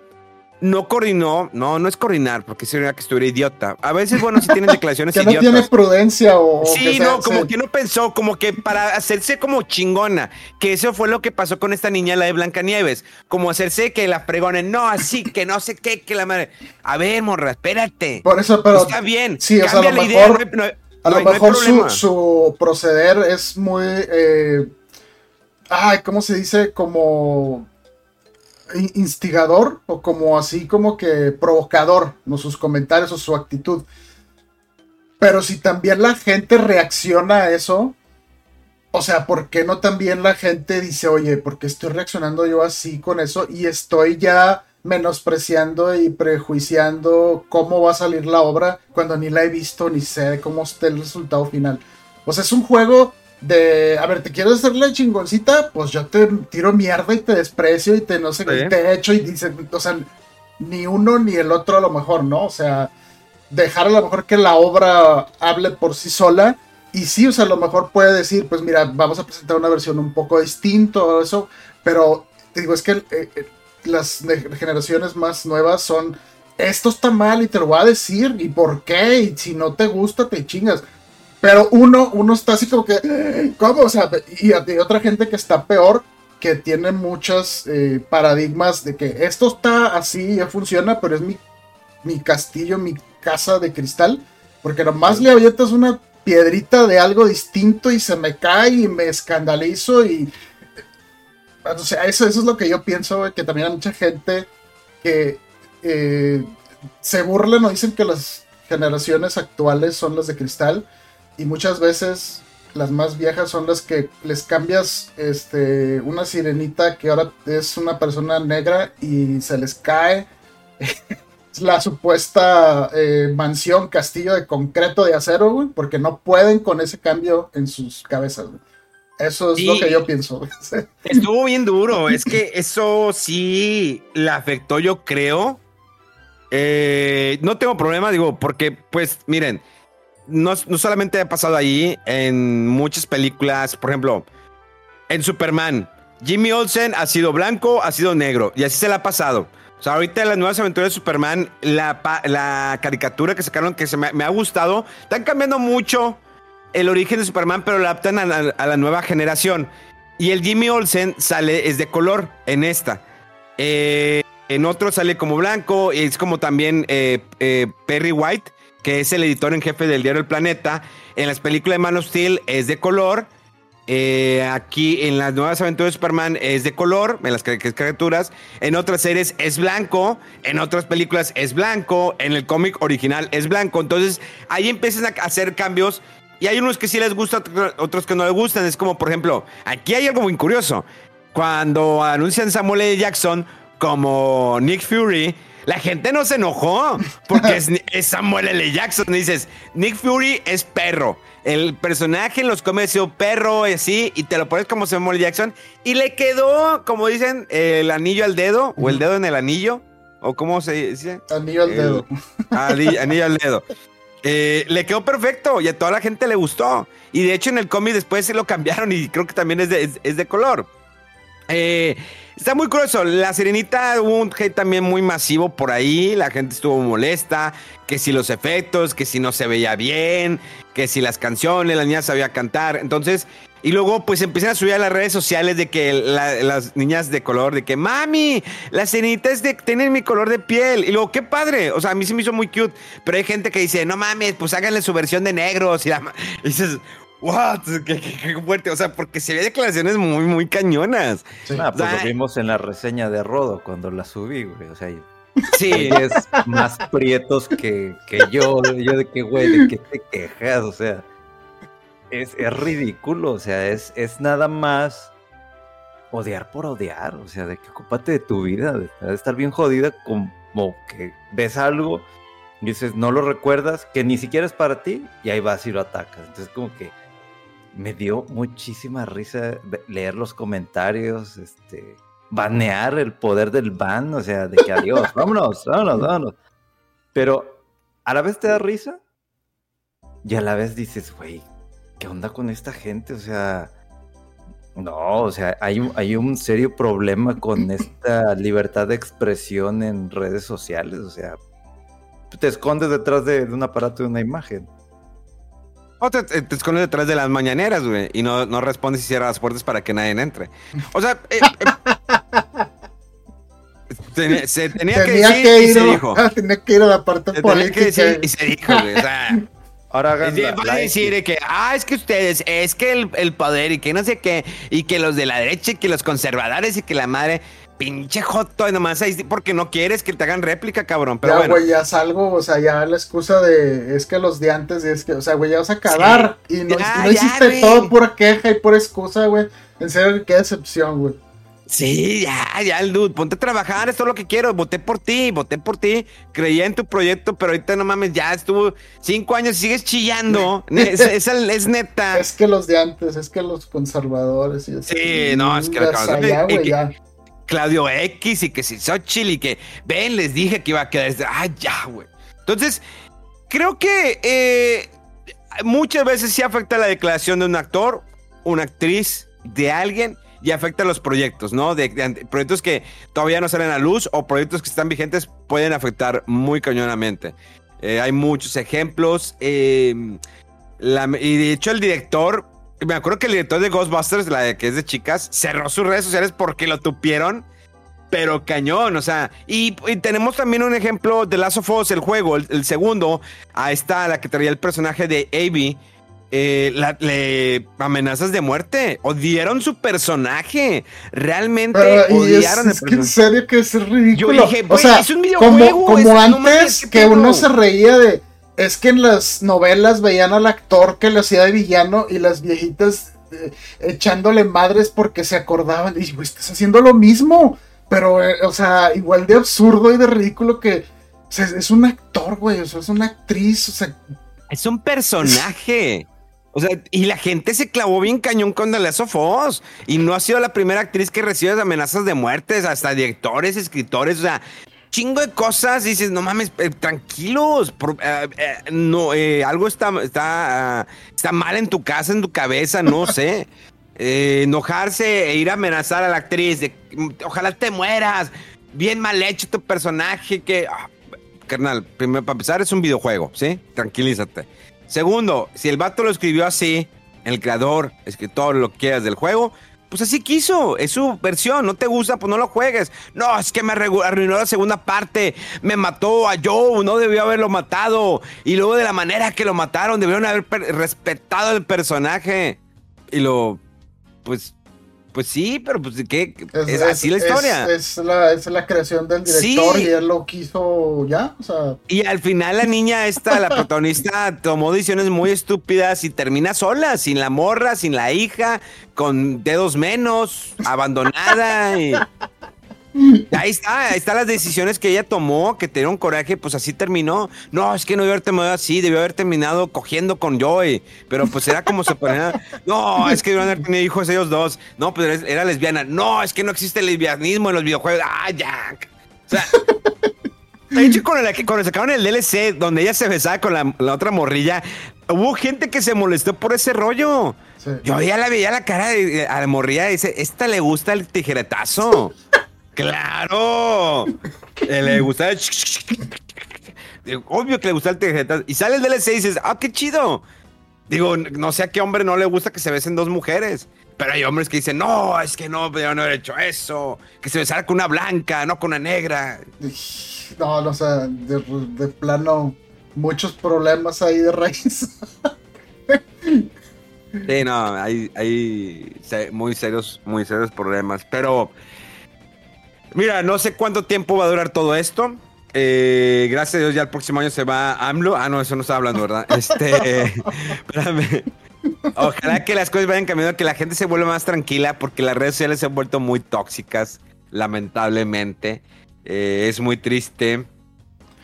no coordinó. No, no es coordinar, porque sería que estuviera idiota. A veces, bueno, si tienen declaraciones Que no tiene prudencia o. Sí, no, como que no pensó, como que para hacerse como chingona, que eso fue lo que pasó con esta niña, la de Blancanieves, como hacerse que la fregonen, no, así, que no sé qué, que la madre. A ver, morra, espérate. Por eso, pero. Está bien, Sí, o sea, a cambia lo la idea, mejor- no no A no lo no mejor su, proceder es muy. eh, ay, ¿cómo se dice? Como. in- instigador o como así como que provocador, no sus comentarios o su actitud. Pero si también la gente reacciona a eso, o sea, ¿por qué no también la gente dice, oye, ¿por qué estoy reaccionando yo así con eso? Y estoy ya menospreciando y prejuiciando cómo va a salir la obra cuando ni la he visto ni sé cómo esté el resultado final. O sea, es un juego de, a ver, ¿te quieres hacer la chingoncita? Pues yo te tiro mierda y te desprecio y te no sé, y te echo y dice, o sea, ni uno ni el otro a lo mejor, ¿no? O sea, dejar a lo mejor que la obra hable por sí sola y sí, o sea, a lo mejor puede decir, pues mira, vamos a presentar una versión un poco distinto, eso, pero te digo, es que eh, las generaciones más nuevas son, esto está mal y te lo voy a decir, y por qué, y si no te gusta, te chingas. Pero uno, uno está así como que, ¿cómo? O sea, y hay otra gente que está peor, que tiene muchos eh, paradigmas de que esto está así, ya funciona, pero es mi, mi castillo, mi casa de cristal, porque nomás le avientas una piedrita de algo distinto y se me cae y me escandalizo y... O sea, eso, eso es lo que yo pienso, que también hay mucha gente que eh, se burlan o dicen que las generaciones actuales son las de cristal y muchas veces las más viejas son las que les cambias este, una sirenita que ahora es una persona negra y se les cae la supuesta eh, mansión, castillo de concreto de acero, güey, porque no pueden con ese cambio en sus cabezas. Eso es lo que yo pienso. Estuvo bien duro. Es que eso sí le afectó, yo creo. Eh, no tengo problema, digo, porque, pues, miren, no, no solamente ha pasado ahí, en muchas películas, por ejemplo, en Superman, Jimmy Olsen ha sido blanco, ha sido negro, y así se le ha pasado. O sea, ahorita en las nuevas aventuras de Superman, la, caricatura que sacaron que se me, ha gustado, están cambiando mucho el origen de Superman, pero lo adaptan a la, nueva generación. Y el Jimmy Olsen sale, es de color en esta. Eh, en otro sale como blanco, es como también eh, eh, Perry White, que es el editor en jefe del diario El Planeta. En las películas de Man of Steel es de color. Aquí en las nuevas aventuras de Superman es de color, en las caricaturas. En otras series es blanco. En otras películas es blanco. En el cómic original es blanco. Entonces ahí empiezan a hacer cambios. Y hay unos que sí les gusta, otros que no les gustan. Es como, por ejemplo, aquí hay algo muy curioso. Cuando anuncian Samuel L. Jackson como Nick Fury, la gente no se enojó porque es, Samuel L. Jackson. Dices, Nick Fury es perro. El personaje en los cómics es perro y así, y te lo pones como Samuel L. Jackson. Y le quedó, como dicen, el anillo al dedo, o el dedo en el anillo, o cómo se dice. Anillo al dedo. Anillo, al dedo. Eh, le quedó perfecto y a toda la gente le gustó. Y de hecho en el cómic después se lo cambiaron y creo que también es de, es de color. Eh, Está muy curioso. La Sirenita hubo un hate también muy masivo por ahí. La gente estuvo molesta. Que si los efectos, que si no se veía bien, que si las canciones, la niña sabía cantar. Entonces, y luego pues empiezan a subir a las redes sociales de que las niñas de color, de que mami, la sirenita es de, tienen mi color de piel. Y luego, qué padre. O sea, a mí sí me hizo muy cute. Pero hay gente que dice, no mames, pues háganle su versión de negros. Y, y dices, what, qué, fuerte, o sea, porque se ve declaraciones muy, muy cañonas. Sí. Ah, pues lo vimos en la reseña de Rodo cuando la subí, güey, o sea, sí. es más prietos que, que yo, yo de qué, güey, de qué te quejas, o sea, es, es ridículo, o sea, es, es nada más odiar por odiar, o sea, de que ocupate de tu vida, de estar bien jodida como que ves algo y dices, no lo recuerdas, que ni siquiera es para ti, y ahí vas y lo atacas. Entonces, como que me dio muchísima risa leer los comentarios, este, banear el poder del ban, o sea, de que adiós, vámonos, vámonos, vámonos. Pero a la vez te da risa y a la vez dices, güey, ¿qué onda con esta gente? O sea, no, o sea, hay un, hay un serio problema con esta libertad de expresión en redes sociales, o sea, te escondes detrás de un aparato de una imagen. O te, escondes detrás de las mañaneras, güey, y no, no respondes y cierras las puertas para que nadie entre. O sea, eh, eh, se tenía, que decir que ir, y se dijo. Tenía que ir a la parte política. Que decir y se dijo, güey. O sea, Ahora hagan a decir que, ah, es que ustedes, es que el, el, poder y que no sé qué, y que los de la derecha y que los conservadores y que la madre pinche joto, nomás ahí porque no quieres que te hagan réplica, cabrón. Pero ya, güey, ya salgo, o sea, ya la excusa de es que los de antes, es que, o sea, güey, ya vas a acabar y no, hiciste todo pura queja y pura excusa, güey. En serio, qué decepción, güey. Sí, ya, ya, el dude, ponte a trabajar, esto es lo que quiero, voté por ti, voté por ti, creía en tu proyecto, pero ahorita no mames, ya estuvo cinco años y sigues chillando, es, es, neta. Es que los de antes, es que los conservadores y así. Sí, no, es que, ya, güey, ya. Claudio X y que si Xochitl y que ven, les dije que iba a quedar. Ah, ya, güey. Entonces, creo que eh, muchas veces sí afecta la declaración de un actor, una actriz, de alguien y afecta a los proyectos, ¿no? De, proyectos que todavía no salen a luz o proyectos que están vigentes pueden afectar muy cañonamente. Eh, hay muchos ejemplos. eh, la- y de hecho el director, me acuerdo que el director de Ghostbusters, la que es de chicas, cerró sus redes sociales porque lo tupieron. Pero cañón, o sea, y, tenemos también un ejemplo de Last of Us, el juego, el, el segundo, ahí está la que traía el personaje de Abby, eh, la- le amenazas de muerte, odiaron su personaje, realmente es, odiaron es el que en serio que es ridículo. Yo dije, o sea, es un videojuego, como, como es- antes mames, ¿qué que uno se reía de. Es que en las novelas veían al actor que le hacía de villano y las viejitas eh, echándole madres porque se acordaban. Y güey, estás haciendo lo mismo. Pero, eh, o sea, igual de absurdo y de ridículo que. o sea, es un actor, güey. O sea, es una actriz. O sea, Es un personaje. O sea, y la gente se clavó bien cañón con The Last of Us. Y no ha sido la primera actriz que recibe amenazas de muertes, hasta directores, escritores, o sea, chingo de cosas. Dices, no mames, eh, tranquilos. por- eh, eh, no, eh, algo está, está, ah, está mal en tu casa, en tu cabeza, no sé. Eh, enojarse e ir a amenazar a la actriz de "Mm, ojalá te mueras. Bien mal hecho tu personaje que. ah, carnal, primero para empezar es un videojuego, ¿sí? Tranquilízate. Segundo, si el vato lo escribió así, el creador, escritor, lo que quieras del juego, pues así quiso, es su versión, no te gusta, pues no lo juegues. No, es que me arruinó la segunda parte, me mató a Joe, no debió haberlo matado. Y luego de la manera que lo mataron, debieron haber respetado el personaje. Y lo, pues, pues sí, pero pues ¿qué? Es, así la historia. Es, la, es la creación del director Sí. y él lo quiso ya. O sea, Y al final la niña esta, la protagonista, tomó decisiones muy estúpidas y termina sola, sin la morra, sin la hija, con dedos menos, abandonada y... Ahí está, ahí están las decisiones que ella tomó, que te dieron coraje, pues así terminó. No, es que no debió haber terminado así, debió haber terminado cogiendo con Joey, pero pues era como se ponía. No, es que debieron haber tenido hijos ellos dos. No, pues era, lesbiana. No, es que no existe el lesbianismo en los videojuegos. Ah, ya. O sea, de hecho, cuando, la- cuando sacaron el DLC donde ella se besaba con la, la otra morrilla, hubo gente que se molestó por ese rollo. sí. Yo ya la veía la cara de, a la morrilla y dice, esta le gusta el tijeretazo. ¡Claro! Eh, le gusta el... Digo, Obvio que le gusta el tijeretazo. Y sale el DLC y dices, ¡ah, qué chido! Digo, no sé a qué hombre no le gusta que se besen dos mujeres. Pero hay hombres que dicen, no, es que no, debieron haber hecho eso. Que se besara con una blanca, no con una negra. No, no, o sea, de, de plano, muchos problemas ahí de raíz. Sí, no, hay, hay muy serios, muy serios problemas. Pero, mira, no sé cuánto tiempo va a durar todo esto. Eh, gracias a Dios, ya el próximo año se va AMLO. Ah, no, eso no estaba hablando, ¿verdad? Este, espérame. Ojalá que las cosas vayan cambiando, que la gente se vuelva más tranquila, porque las redes sociales se han vuelto muy tóxicas, lamentablemente. Eh, es muy triste.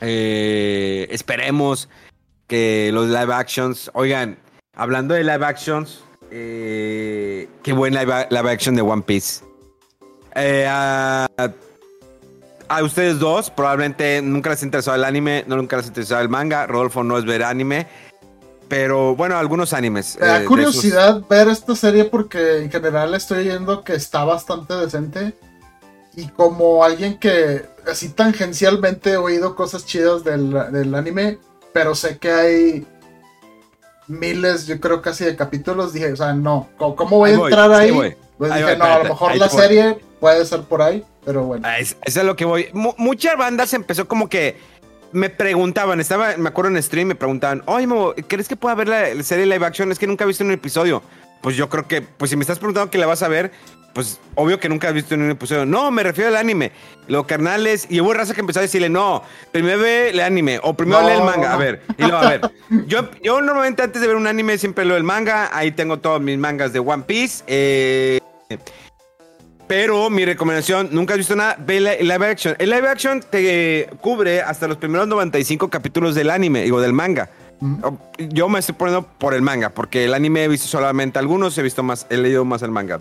Eh, esperemos que los live actions, oigan, hablando de live actions, qué buen live, live action de One Piece. Eh, a, a ustedes dos, probablemente nunca les interesó el anime, no nunca les interesó el manga. Rodolfo no es ver anime, pero bueno, algunos animes. Me da eh, curiosidad ver esta serie porque en general estoy viendo que está bastante decente. Y como alguien que así tangencialmente he oído cosas chidas del, del anime, pero sé que hay miles, yo creo casi de capítulos, dije, o sea, no, ¿cómo, voy a entrar ahí ahí? voy. Pues Ahí dije, voy, no, a lo mejor la voy. serie puede ser por ahí, pero bueno. Ah, es- es lo que voy. Mu- muchas bandas empezó como que me preguntaban, estaba, me acuerdo en stream, me preguntaban, oye, ¿crees que pueda ver la, la serie live action? Es que nunca he visto un episodio. Pues yo creo que, pues si me estás preguntando que la vas a ver, pues obvio que nunca has visto en un episodio. No, me refiero al anime. Lo carnales, y hubo raza que empezó a decirle, no, primero ve el anime, o primero No, lee el manga. A ver, y luego, a ver. Yo, yo normalmente antes de ver un anime siempre leo el manga, ahí tengo todos mis mangas de One Piece. Eh, pero mi recomendación, nunca has visto nada, ve la- el live action. El live action te cubre hasta los primeros 95 capítulos del anime, digo, del manga. Yo me estoy poniendo por el manga, porque el anime he visto solamente algunos, he visto más, he leído más el manga.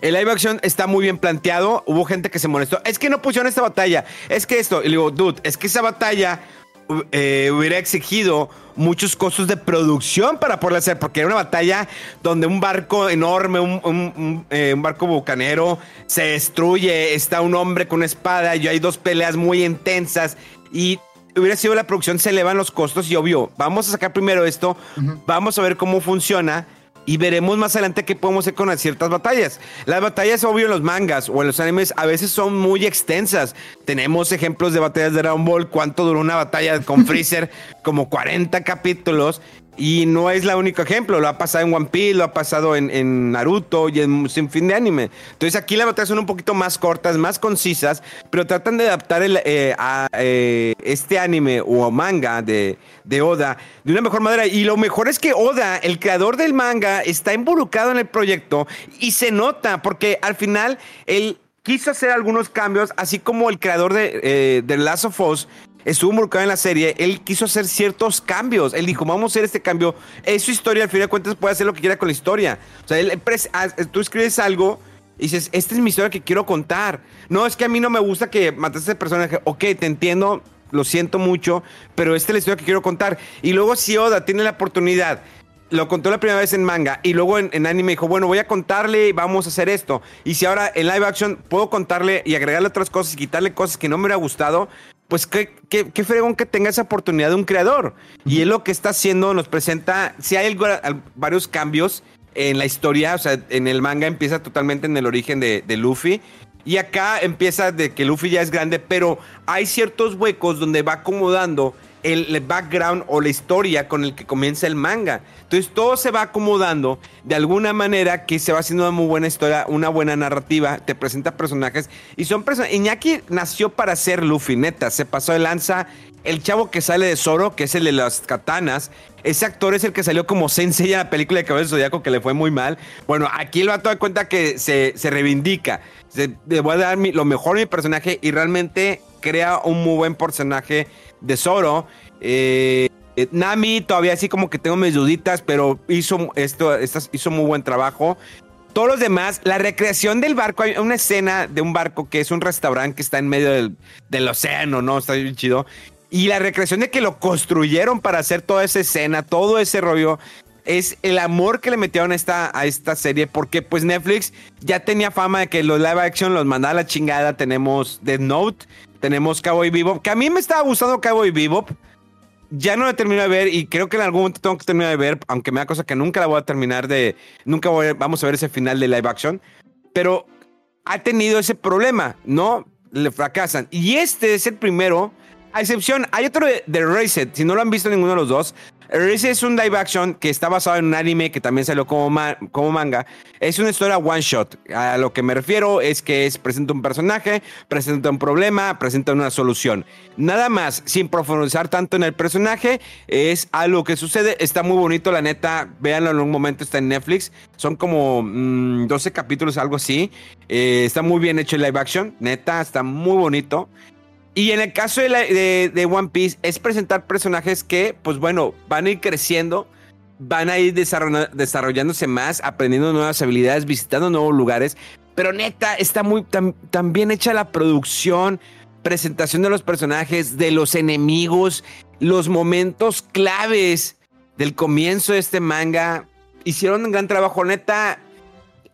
El live action está muy bien planteado. Hubo gente que se molestó. Es que no pusieron esta batalla. Es que esto. Y le digo, dude, es que esa batalla eh, hubiera exigido muchos costos de producción para poderla hacer, porque era una batalla donde un barco enorme, un, eh, barco bucanero, se destruye, está un hombre con una espada, y hay dos peleas muy intensas y hubiera sido la producción, se elevan los costos y obvio, vamos a sacar primero esto, vamos a ver cómo funciona y veremos más adelante qué podemos hacer con ciertas batallas. Las batallas, obvio, en los mangas o en los animes a veces son muy extensas. Tenemos ejemplos de batallas de Dragon Ball, cuánto duró una batalla con Freezer, como 40 capítulos. Y no es el único ejemplo, lo ha pasado en One Piece, lo ha pasado en, Naruto y en sin fin de anime. Entonces aquí las batallas son un poquito más cortas, más concisas, pero tratan de adaptar eh, a eh, este anime o manga de, de Oda de una mejor manera. Y lo mejor es que Oda, el creador del manga, está involucrado en el proyecto y se nota porque al final él quiso hacer algunos cambios, así como el creador de, eh, de Last of Us estuvo involucrado en la serie, él quiso hacer ciertos cambios. Él dijo, vamos a hacer este cambio. Es su historia, al final de cuentas puede hacer lo que quiera con la historia. O sea, él, ah, tú escribes algo y dices, esta es mi historia que quiero contar. No, es que a mí no me gusta que mates a ese personaje. Ok, te entiendo, lo siento mucho, pero esta es la historia que quiero contar. Y luego si Oda tiene la oportunidad lo contó la primera vez en manga y luego en, anime dijo, bueno, voy a contarle y vamos a hacer esto. Y si ahora en live action puedo contarle y agregarle otras cosas y quitarle cosas que no me hubiera gustado, pues qué, qué, fregón que tenga esa oportunidad de un creador. Y él lo que está haciendo nos presenta, si hay varios cambios en la historia, o sea, en el manga empieza totalmente en el origen de, de Luffy. Y acá empieza de que Luffy ya es grande, pero hay ciertos huecos donde va acomodando el, background o la historia con el que comienza el manga. Entonces todo se va acomodando de alguna manera que se va haciendo una muy buena historia, una buena narrativa, te presenta personajes y son personas. Iñaki nació para ser Luffy, neta, se pasó de lanza. El chavo que sale de Zoro, que es el de las katanas, ese actor es el que salió como Sensei en la película de Cabello Zodíaco que le fue muy mal. Bueno, aquí él va a dar cuenta que se, reivindica. le voy a dar lo mejor a mi personaje y realmente crea un muy buen personaje de Zoro. Eh, Nami todavía así como que tengo mis duditas, pero hizo esto, hizo muy buen trabajo. Todos los demás, la recreación del barco, hay una escena de un barco que es un restaurante que está en medio del, océano, ¿no? Está bien chido. Y la recreación de que lo construyeron para hacer toda esa escena, todo ese rollo, es el amor que le metieron a esta, a esta serie, porque pues Netflix ya tenía fama de que los live action los mandaba a la chingada. Tenemos The Note, tenemos Cowboy Bebop, que a mí me estaba gustando Cowboy Bebop. Ya no la termino de ver y creo que en algún momento tengo que terminar de ver, aunque me da cosa que nunca la voy a terminar de. Nunca voy vamos a ver ese final de live action. Pero ha tenido ese problema, ¿no? Le fracasan. Y este es el primero. A excepción, hay otro de, de Reset. Si no lo han visto ninguno de los dos, ese es un live action que está basado en un anime que también salió como, como manga. Es una historia one shot. A lo que me refiero es que es presenta un personaje, presenta un problema, presenta una solución. Nada más, sin profundizar tanto en el personaje, es algo que sucede. Está muy bonito, la neta. Véanlo en un momento, está en Netflix. Son como 12 mm, capítulos, algo así. Eh, está muy bien hecho el live action, neta, está muy bonito. Y en el caso de, One Piece es presentar personajes que, pues bueno, van a ir creciendo, van a ir desarrollándose más, aprendiendo nuevas habilidades, visitando nuevos lugares. Pero neta, está muy tan, bien hecha la producción, presentación de los personajes, de los enemigos, los momentos claves del comienzo de este manga. Hicieron un gran trabajo, neta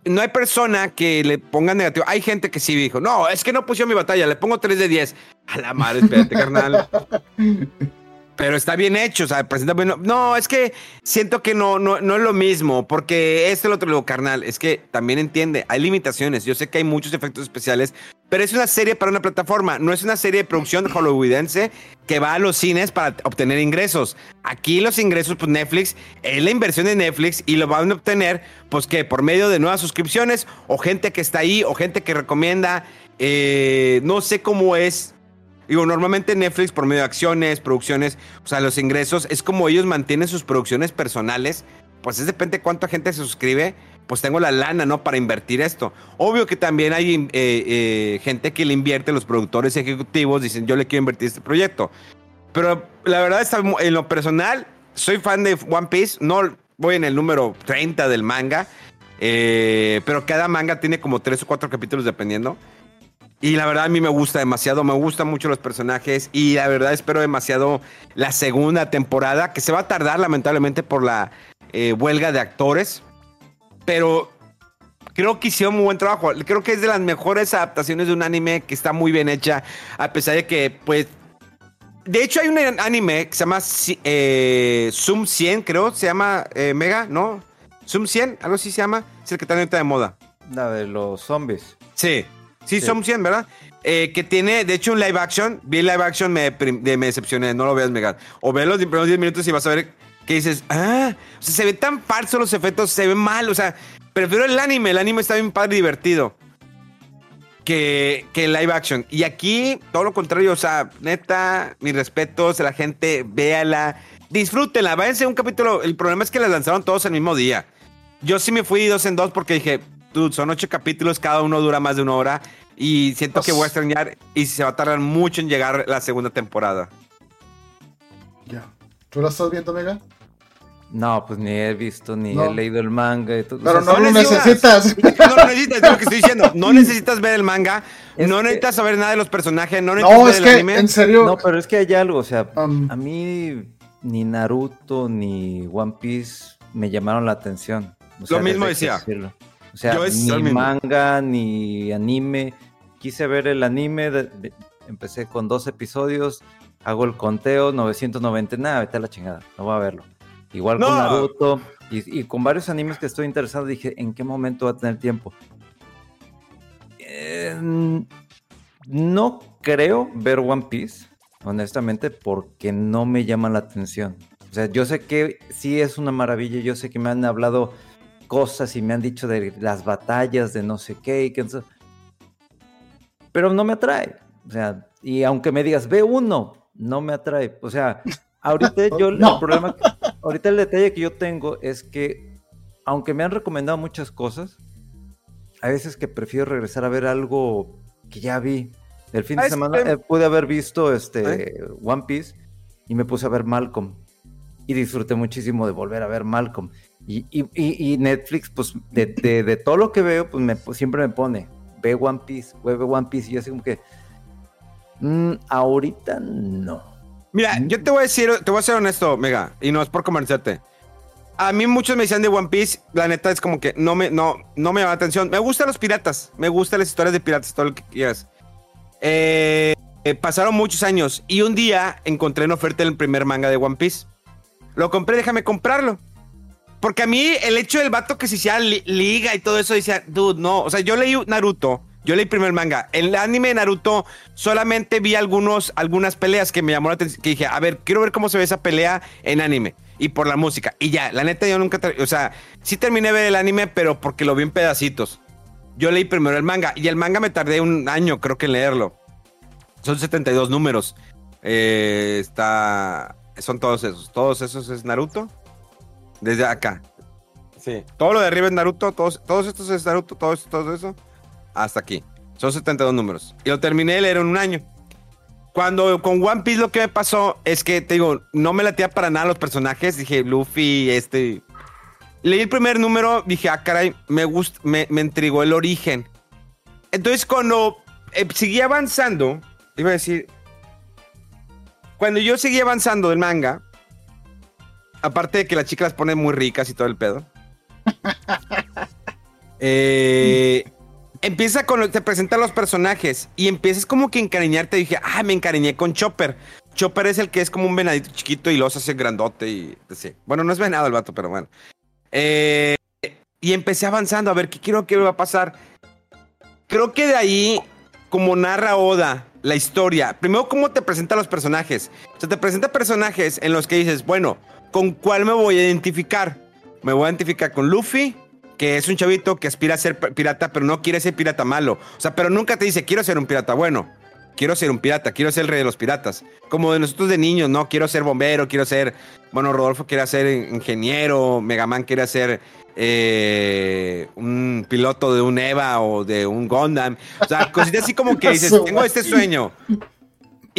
no hay persona que le ponga negativo. Hay gente que sí dijo, no, es que no pusieron mi batalla, le pongo 3 de 10. A la madre, espérate, carnal. Pero está bien hecho, o sea, presenta bueno. No, es que siento que no, no, no es lo mismo, porque este es el otro, lo carnal, es que también entiende, hay limitaciones. Yo sé que hay muchos efectos especiales, pero es una serie para una plataforma, no es una serie de producción hollywoodense que va a los cines para obtener ingresos. Aquí los ingresos, pues Netflix, es la inversión de Netflix y lo van a obtener, pues que por medio de nuevas suscripciones o gente que está ahí o gente que recomienda. Eh, no sé cómo es Digo, normalmente Netflix por medio de acciones, producciones, o sea, los ingresos, es como ellos mantienen sus producciones personales. Pues es depende de cuánta gente se suscribe, pues tengo la lana, ¿no? Para invertir esto. Obvio que también hay eh, eh, gente que le invierte, los productores ejecutivos dicen, yo le quiero invertir este proyecto. Pero la verdad, está, en lo personal, soy fan de One Piece, no voy en el número 30 del manga, eh, pero cada manga tiene como tres o cuatro capítulos dependiendo. Y la verdad a mí me gusta demasiado, me gustan mucho los personajes y la verdad espero demasiado la segunda temporada, que se va a tardar lamentablemente por la eh, huelga de actores, pero creo que hicieron muy buen trabajo. Creo que es de las mejores adaptaciones de un anime que está muy bien hecha, a pesar de que, pues, de hecho hay un anime que se llama eh, Zoom 100, creo, se llama eh, Mega, ¿no? Zoom 100, algo así se llama, es el que está ahorita de moda. La de los zombies. Sí. Sí, son 100, ¿verdad? Eh, que tiene, de hecho, un live action. Vi el live action, me, me decepcioné. No lo veas, Megan. O ve los primeros 10 minutos y vas a ver que dices, ah, o sea, se ve tan falso los efectos, se ve mal. O sea, prefiero el anime. El anime está bien padre y divertido. Que, que el live action. Y aquí, todo lo contrario, o sea, neta, mis respetos a la gente, véala, disfrútenla, váyanse un capítulo. El problema es que las lanzaron todos el mismo día. Yo sí me fui dos en dos porque dije, son ocho capítulos, cada uno dura más de una hora. Y siento que voy a extrañar y se va a tardar mucho en llegar la segunda temporada. Ya. ¿Tú la estás viendo, Mega? No, pues ni he visto, ni he leído el manga. Y todo. Pero no, lo necesitas. No lo necesitas, es lo que estoy diciendo. No necesitas ver el manga, no necesitas saber nada de los personajes, no necesitas ver es que, anime. En serio. No, pero es que hay algo, o sea, um, a mí ni Naruto ni One Piece me llamaron la atención. lo mismo decía. O sea, ni manga, ni anime. Quise ver el anime, empecé con dos episodios, hago el conteo, 990, nada, vete a la chingada, no voy a verlo. Igual con Naruto y, con varios animes que estoy interesado, dije, ¿en qué momento va a tener tiempo? no creo ver One Piece, honestamente, porque no me llama la atención. O sea, yo sé que sí es una maravilla, yo sé que me han hablado cosas y me han dicho de las batallas de no sé qué y que pero no me atrae. O sea, y aunque me digas, ve uno, no me atrae. O sea, ahorita yo, el problema, ahorita el detalle que yo tengo es que, aunque me han recomendado muchas cosas, hay veces que prefiero regresar a ver algo que ya vi. El fin de semana eh, pude haber visto este ¿Eh? One Piece y me puse a ver Malcolm. Y disfruté muchísimo de volver a ver Malcolm. Y, Netflix, pues, de, todo lo que veo, pues, me, pues, siempre me pone, ve One Piece, ve One Piece, y yo así como que, mm, ahorita no. Mira, yo te voy a decir, te voy a ser honesto, Mega, y no es por convencerte. A mí muchos me decían de One Piece, la neta es como que no me, no, no me llama la atención. Me gustan los piratas, me gustan las historias de piratas, todo lo que quieras. Eh, eh, pasaron muchos años y un día encontré en oferta el primer manga de One Piece. Lo compré, déjame comprarlo. Porque a mí el hecho del vato que se hiciera liga y todo eso, decía, dude, no. O sea, yo leí Naruto, yo leí primero el manga. El anime de Naruto solamente vi algunos, algunas peleas que me llamó la atención. Que dije, a ver, quiero ver cómo se ve esa pelea en anime. Y por la música. Y ya, la neta, yo nunca. O sea, sí terminé de ver el anime, pero porque lo vi en pedacitos. Yo leí primero el manga. Y el manga me tardé un año, creo que en leerlo. Son 72 números. Eh, está. Son todos esos. Todos esos es Naruto. Desde acá. Sí. Todo lo de arriba es Naruto, todos, todos estos es Naruto, todo, todo eso, hasta aquí. Son 72 números. Y lo terminé de leer en un año. Cuando con One Piece lo que me pasó es que, te digo, no me latía para nada los personajes. Dije, Luffy, este... Leí el primer número, dije, ah, caray, me, gust me, me intrigó el origen. Entonces, cuando eh, seguí avanzando, iba a decir, cuando yo seguí avanzando del manga, aparte de que las chicas las ponen muy ricas y todo el pedo. eh, empieza con, te presentan los personajes y empiezas como que encariñarte. Dije, ah, me encariñé con Chopper. Chopper es el que es como un venadito chiquito y los hace grandote y así. Bueno, no es venado el vato, pero bueno. Eh, y empecé avanzando a ver qué quiero que va a pasar. Creo que de ahí, como narra Oda la historia, primero cómo te presenta los personajes. O sea, te presenta personajes en los que dices, bueno, ¿con cuál me voy a identificar? Me voy a identificar con Luffy, que es un chavito que aspira a ser pirata, pero no quiere ser pirata malo. O sea, pero nunca te dice, quiero ser un pirata bueno. Quiero ser un pirata, quiero ser el rey de los piratas. Como de nosotros de niños, ¿no? Quiero ser bombero, quiero ser... Bueno, Rodolfo quiere ser ingeniero, Megaman quiere ser eh, un piloto de un Eva o de un Gundam. O sea, cositas así como que dices, tengo este sueño.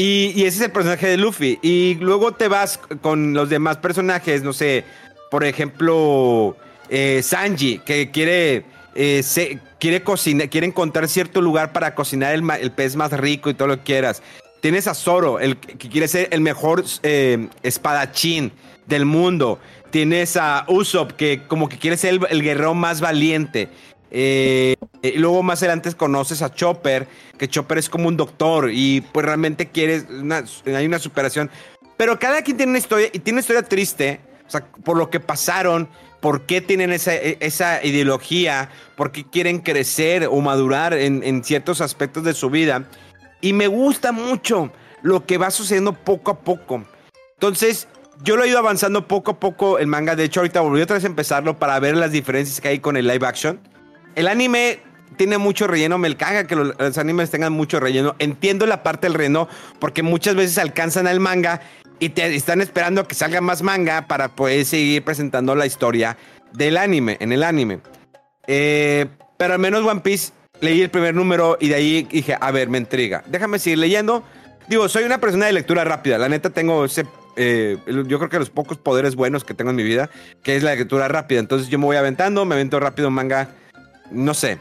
Y, ese es el personaje de Luffy. Y luego te vas con los demás personajes, no sé, por ejemplo, eh, Sanji, que quiere eh, se, quiere, quiere encontrar cierto lugar para cocinar el, el, pez más rico y todo lo que quieras. Tienes a Zoro, el que quiere ser el mejor eh, espadachín del mundo. Tienes a Usopp, que como que quiere ser el, guerrero más valiente. Eh, y luego más adelante conoces a Chopper, que Chopper es como un doctor y pues realmente quieres, hay una superación. Pero cada quien tiene una historia y tiene una historia triste, o sea, por lo que pasaron, por qué tienen esa, esa ideología, por qué quieren crecer o madurar en, en ciertos aspectos de su vida. Y me gusta mucho lo que va sucediendo poco a poco. Entonces, yo lo he ido avanzando poco a poco el manga. De hecho, ahorita volví otra vez a empezarlo para ver las diferencias que hay con el live action. El anime tiene mucho relleno. Me caga que los, animes tengan mucho relleno. Entiendo la parte del relleno porque muchas veces alcanzan al manga y te están esperando que salga más manga para poder seguir presentando la historia del anime, en el anime. Eh, pero al menos One Piece leí el primer número y de ahí dije, a ver, me intriga. Déjame seguir leyendo. Digo, soy una persona de lectura rápida. La neta tengo ese, eh, yo creo que los pocos poderes buenos que tengo en mi vida, que es la lectura rápida. Entonces yo me voy aventando, me avento rápido manga, no sé.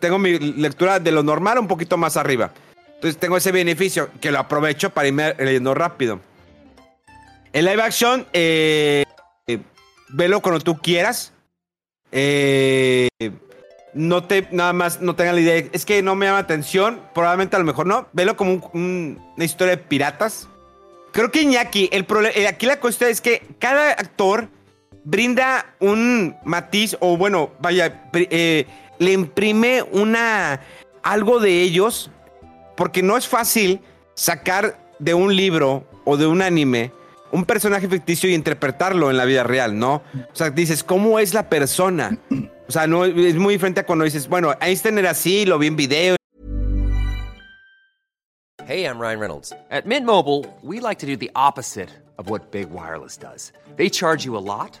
tengo mi lectura de lo normal un poquito más arriba. Entonces tengo ese beneficio que lo aprovecho para irme leyendo rápido. El live action, eh, velo cuando tú quieras. Eh, no te, nada más, no tengan la idea. Es que no me llama atención. Probablemente a lo mejor no. Velo como una historia de piratas. Creo que Iñaki, el eh, aquí la cuestión es que cada actor brinda un matiz o bueno, vaya, eh, le imprime una algo de ellos porque no es fácil sacar de un libro o de un anime un personaje ficticio y interpretarlo en la vida real, ¿no? O sea, dices, ¿cómo es la persona? O sea, no es muy diferente a cuando dices, bueno, Einstein era así, lo vi en video. Hey, I'm Ryan Reynolds. At Mint Mobile, we like to do the opposite of what Big Wireless does. They charge you a lot,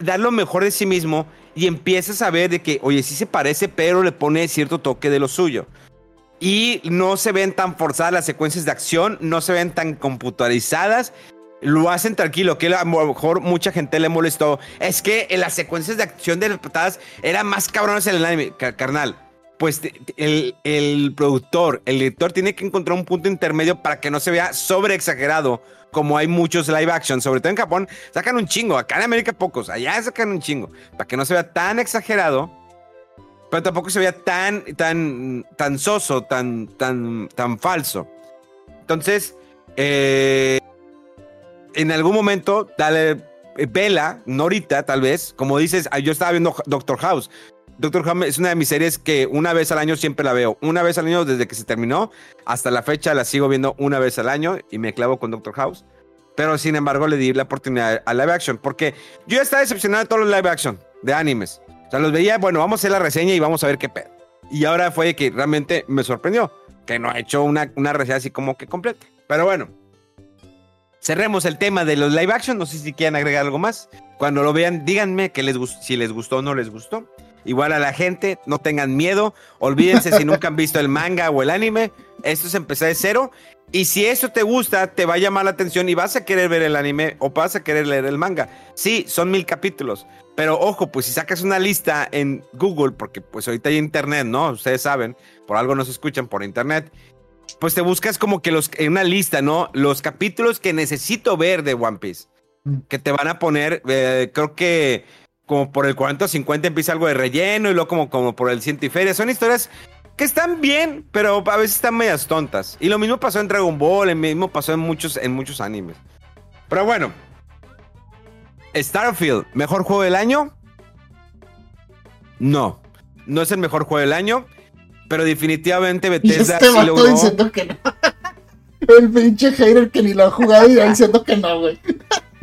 da lo mejor de sí mismo y empiezas a ver de que, oye, sí se parece, pero le pone cierto toque de lo suyo. y no se ven tan forzadas las secuencias de acción, no se ven tan computarizadas. Lo hacen tranquilo, que a lo mejor mucha gente le molestó. Es que en las secuencias de acción de las patadas eran más cabrones en el anime, carnal. Pues el, el productor, el director tiene que encontrar un punto intermedio para que no se vea sobre exagerado, como hay muchos live action, sobre todo en Japón, sacan un chingo, acá en América pocos, allá sacan un chingo, para que no se vea tan exagerado pero tampoco se veía tan, tan, tan soso, tan, tan, tan falso. Entonces, eh, en algún momento, dale, eh, vela, no ahorita, tal vez, como dices, ah, yo estaba viendo Doctor House. Doctor House es una de mis series que una vez al año siempre la veo. Una vez al año desde que se terminó hasta la fecha la sigo viendo una vez al año y me clavo con Doctor House. Pero sin embargo le di la oportunidad a live action porque yo estaba decepcionado de todos los live action de animes. O sea, los veía, bueno, vamos a hacer la reseña y vamos a ver qué pedo. Y ahora fue que realmente me sorprendió que no ha hecho una, una reseña así como que completa. Pero bueno, cerremos el tema de los live action. No sé si quieren agregar algo más. Cuando lo vean, díganme que les si les gustó o no les gustó. Igual a la gente, no tengan miedo. Olvídense si nunca han visto el manga o el anime. Esto es empezar de cero. Y si eso te gusta, te va a llamar la atención y vas a querer ver el anime o vas a querer leer el manga. Sí, son mil capítulos. Pero ojo, pues si sacas una lista en Google, porque pues ahorita hay internet, ¿no? Ustedes saben, por algo nos escuchan por internet. Pues te buscas como que los, en una lista, ¿no? Los capítulos que necesito ver de One Piece. Mm. Que te van a poner, eh, creo que como por el 40 o 50 empieza algo de relleno y luego como, como por el ciento y feria. Son historias que están bien, pero a veces están medias tontas. Y lo mismo pasó en Dragon Ball, lo mismo pasó en muchos, en muchos animes. Pero bueno, Starfield, ¿mejor juego del año? No, no es el mejor juego del año, pero definitivamente Bethesda este sí logró... diciendo que no. El pinche hater que ni lo ha jugado y diciendo que no, güey.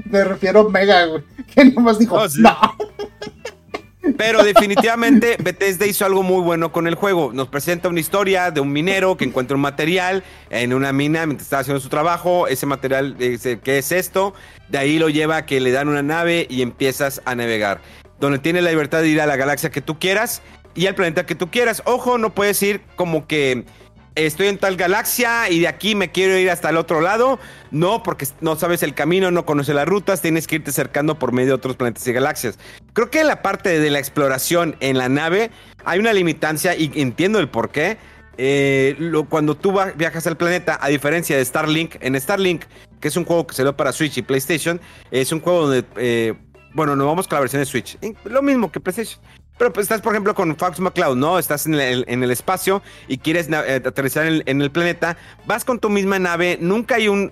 Me refiero a Mega, güey. Que nomás dijo, no. Pero definitivamente Bethesda hizo algo muy bueno con el juego. Nos presenta una historia de un minero que encuentra un material en una mina mientras está haciendo su trabajo. Ese material, dice, ¿qué es esto? De ahí lo lleva a que le dan una nave y empiezas a navegar. Donde tienes la libertad de ir a la galaxia que tú quieras y al planeta que tú quieras. Ojo, no puedes ir como que estoy en tal galaxia y de aquí me quiero ir hasta el otro lado. No, porque no sabes el camino, no conoces las rutas, tienes que irte acercando por medio de otros planetas y galaxias. Creo que en la parte de la exploración en la nave hay una limitancia y entiendo el por qué. Eh, cuando tú viajas al planeta, a diferencia de Starlink, en Starlink, que es un juego que se dio para Switch y PlayStation, es un juego donde, eh, bueno, nos vamos con la versión de Switch. Lo mismo que PlayStation. Pero pues estás, por ejemplo, con Fox McCloud, ¿no? Estás en el, espacio y quieres eh, aterrizar en el, planeta. Vas con tu misma nave. Nunca hay un,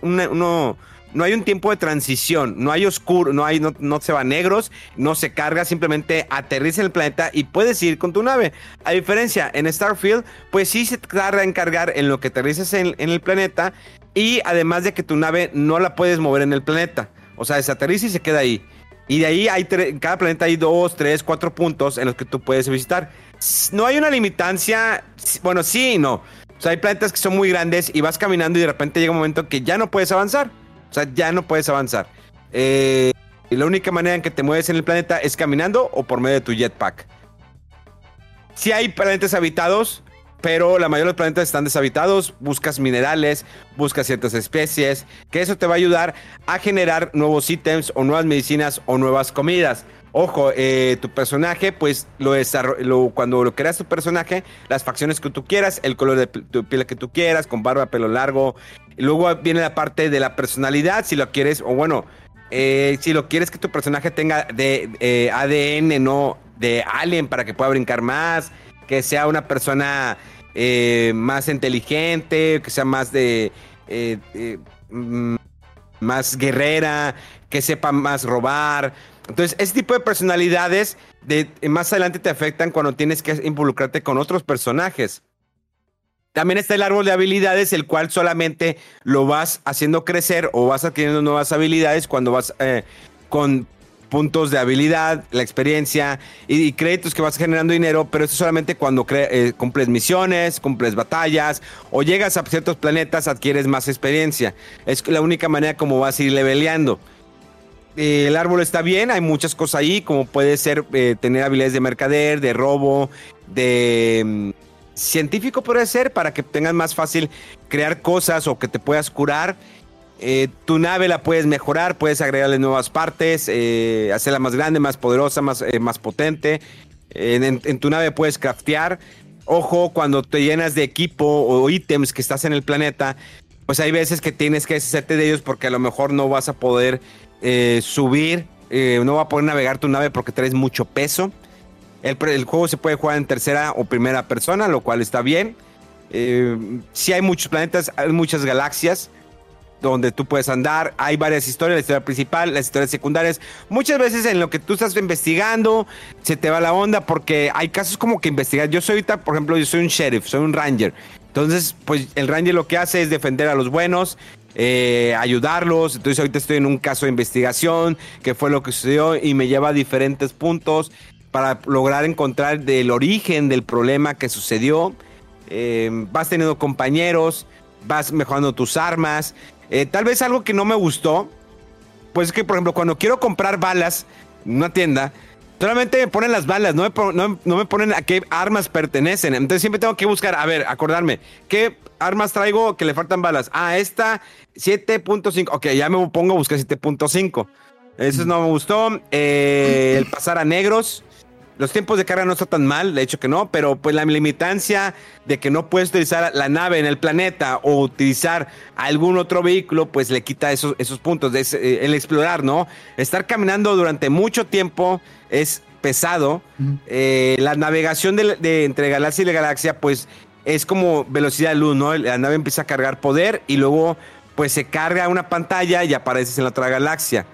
no hay un tiempo de transición. No hay oscuro, no hay, no, se va negros, no se carga. Simplemente aterriza en el planeta y puedes ir con tu nave. A diferencia, en Starfield, pues sí se tarda en cargar en lo que aterrizas en, el planeta. Y además de que tu nave no la puedes mover en el planeta. O sea, se aterriza y se queda ahí. Y de ahí hay cada planeta hay dos, tres, cuatro puntos en los que tú puedes visitar. No hay una limitancia, bueno, sí y no. O sea, hay planetas que son muy grandes y vas caminando y de repente llega un momento que ya no puedes avanzar. O sea, ya no puedes avanzar. Eh, y la única manera en que te mueves en el planeta es caminando o por medio de tu jetpack. Si hay planetas habitados, pero la mayoría de los planetas están deshabitados, buscas minerales, buscas ciertas especies, que eso te va a ayudar a generar nuevos ítems o nuevas medicinas o nuevas comidas. Ojo, eh, tu personaje, pues lo, lo cuando lo creas tu personaje, las facciones que tú quieras, el color de tu piel que tú quieras, con barba, pelo largo. Luego viene la parte de la personalidad, si lo quieres, o bueno, eh, si lo quieres que tu personaje tenga de eh, ADN, no de alien, para que pueda brincar más, que sea una persona eh, más inteligente, que sea más de... Eh, eh, mm, más guerrera, que sepa más robar. Entonces, ese tipo de personalidades de, más adelante te afectan cuando tienes que involucrarte con otros personajes. También está el árbol de habilidades, el cual solamente lo vas haciendo crecer o vas adquiriendo nuevas habilidades cuando vas con puntos de habilidad, la experiencia y, créditos que vas generando dinero, pero eso solamente cuando eh, cumples misiones, cumples batallas o llegas a ciertos planetas, adquieres más experiencia. Es la única manera como vas a ir leveleando. Eh, el árbol está bien, hay muchas cosas ahí, como puede ser eh, tener habilidades de mercader, de robo, de mm, científico puede ser, para que tengas más fácil crear cosas o que te puedas curar eh, tu nave la puedes mejorar, puedes agregarle nuevas partes, eh, hacerla más grande, más poderosa, más, eh, más potente. En, tu nave puedes craftear. Ojo, cuando te llenas de equipo o ítems que estás en el planeta, pues hay veces que tienes que deshacerte de ellos porque a lo mejor no vas a poder subir, no va a poder navegar tu nave porque traes mucho peso. El, el, juego se puede jugar en tercera o primera persona, lo cual está bien. si hay muchos planetas, hay muchas galaxias donde tú puedes andar. Hay varias historias, la historia principal, las historias secundarias. Muchas veces en lo que tú estás investigando se te va la onda porque hay casos como que investigar. Yo soy ahorita, por ejemplo, yo soy un sheriff, soy un ranger. Entonces, pues el ranger lo que hace es defender a los buenos, eh, ayudarlos. Entonces ahorita estoy en un caso de investigación, que fue lo que sucedió y me lleva a diferentes puntos para lograr encontrar el origen del problema que sucedió. Eh, vas teniendo compañeros, vas mejorando tus armas, eh, tal vez algo que no me gustó, pues es que, por ejemplo, cuando quiero comprar balas en una tienda, solamente me ponen las balas, no me, no, me, ponen a qué armas pertenecen. Entonces siempre tengo que buscar, a ver, acordarme, ¿qué armas traigo que le faltan balas? Ah, esta 7.5. Ok, ya me pongo a buscar 7.5. Eso no me gustó. Eh, el pasar a negros. Los tiempos de carga no están tan mal, de hecho que no, pero pues la limitancia de que no puedes utilizar la nave en el planeta o utilizar algún otro vehículo, pues le quita esos, esos puntos. De eh, el explorar, ¿no? Estar caminando durante mucho tiempo es pesado. Eh, la navegación de, entre galaxia y galaxia, pues es como velocidad de luz, ¿no? La nave empieza a cargar poder y luego pues se carga una pantalla y apareces en la otra galaxia.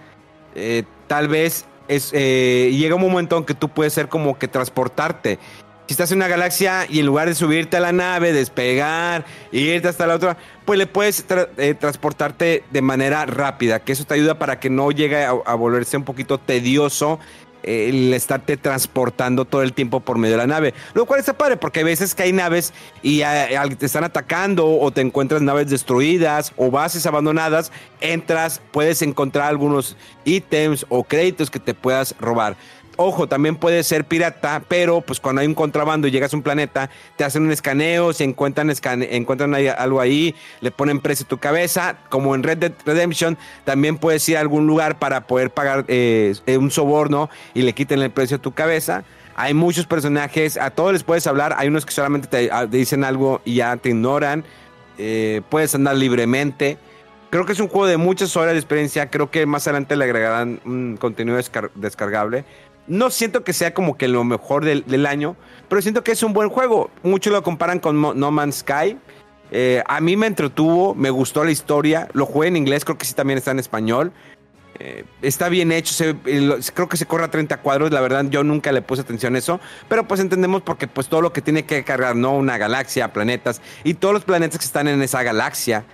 Eh, tal vez es, eh, llega un momento en que tú puedes ser como que transportarte. Si estás en una galaxia y en lugar de subirte a la nave, despegar, irte hasta la otra, pues le puedes eh, transportarte de manera rápida, que eso te ayuda para que no llegue a, volverse un poquito tedioso el estarte transportando todo el tiempo por medio de la nave. Lo cual está padre porque hay veces que hay naves y te están atacando o te encuentras naves destruidas o bases abandonadas, entras, puedes encontrar algunos ítems o créditos que te puedas robar. Ojo, también puede ser pirata, pero pues cuando hay un contrabando y llegas a un planeta, te hacen un escaneo, se encuentran, encuentran algo ahí, le ponen precio a tu cabeza. Como en Red Dead Redemption, también puedes ir a algún lugar para poder pagar eh, un soborno y le quiten el precio a tu cabeza. Hay muchos personajes, a todos les puedes hablar, hay unos que solamente te, ah, dicen algo y ya te ignoran. Eh, puedes andar libremente. Creo que es un juego de muchas horas de experiencia. Creo que más adelante le agregarán un contenido descargable. No siento que sea como que lo mejor del, año, pero siento que es un buen juego. Muchos lo comparan con No Man's Sky. Eh, a mí me entretuvo, me gustó la historia. Lo jugué en inglés, creo que sí también está en español. Eh, está bien hecho, creo que se corre a 30 cuadros, la verdad yo nunca le puse atención a eso, pero pues entendemos porque pues todo lo que tiene que cargar, ¿no? Una galaxia, planetas, y todos los planetas que están en esa galaxia,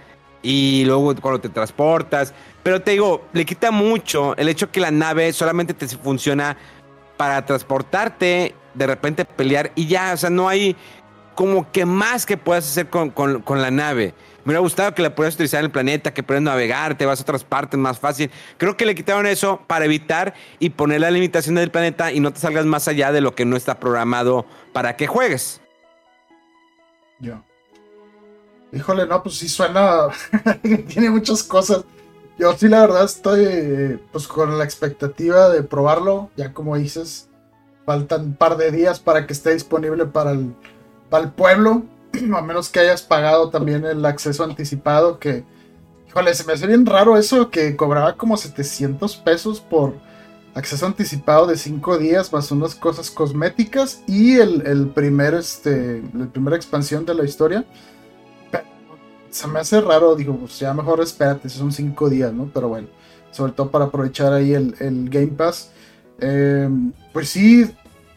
y luego cuando te transportas, pero te digo, le quita mucho el hecho que la nave solamente te funciona para transportarte, de repente pelear y ya, o sea, no hay como que más que puedas hacer con, la nave. Me hubiera gustado que la pudieras utilizar en el planeta, que puedas navegar, te vas a otras partes más fácil. Creo que le quitaron eso para evitar y poner la limitación del planeta y no te salgas más allá de lo que no está programado para que juegues. Ya. Híjole, no, pues sí suena. Tiene muchas cosas. Yo sí, la verdad, estoy pues con la expectativa de probarlo. Ya como dices, faltan un par de días para que esté disponible para el, para el pueblo. A menos que hayas pagado también el acceso anticipado. Que, híjole, se me hace bien raro eso que cobraba como 700 pesos por acceso anticipado de 5 días más unas cosas cosméticas y el, el primer, este, la primera expansión de la historia se me hace raro, digo, pues ya mejor espérate, son cinco días, ¿no? Pero bueno, sobre todo para aprovechar ahí el, Game Pass. Em, pues sí,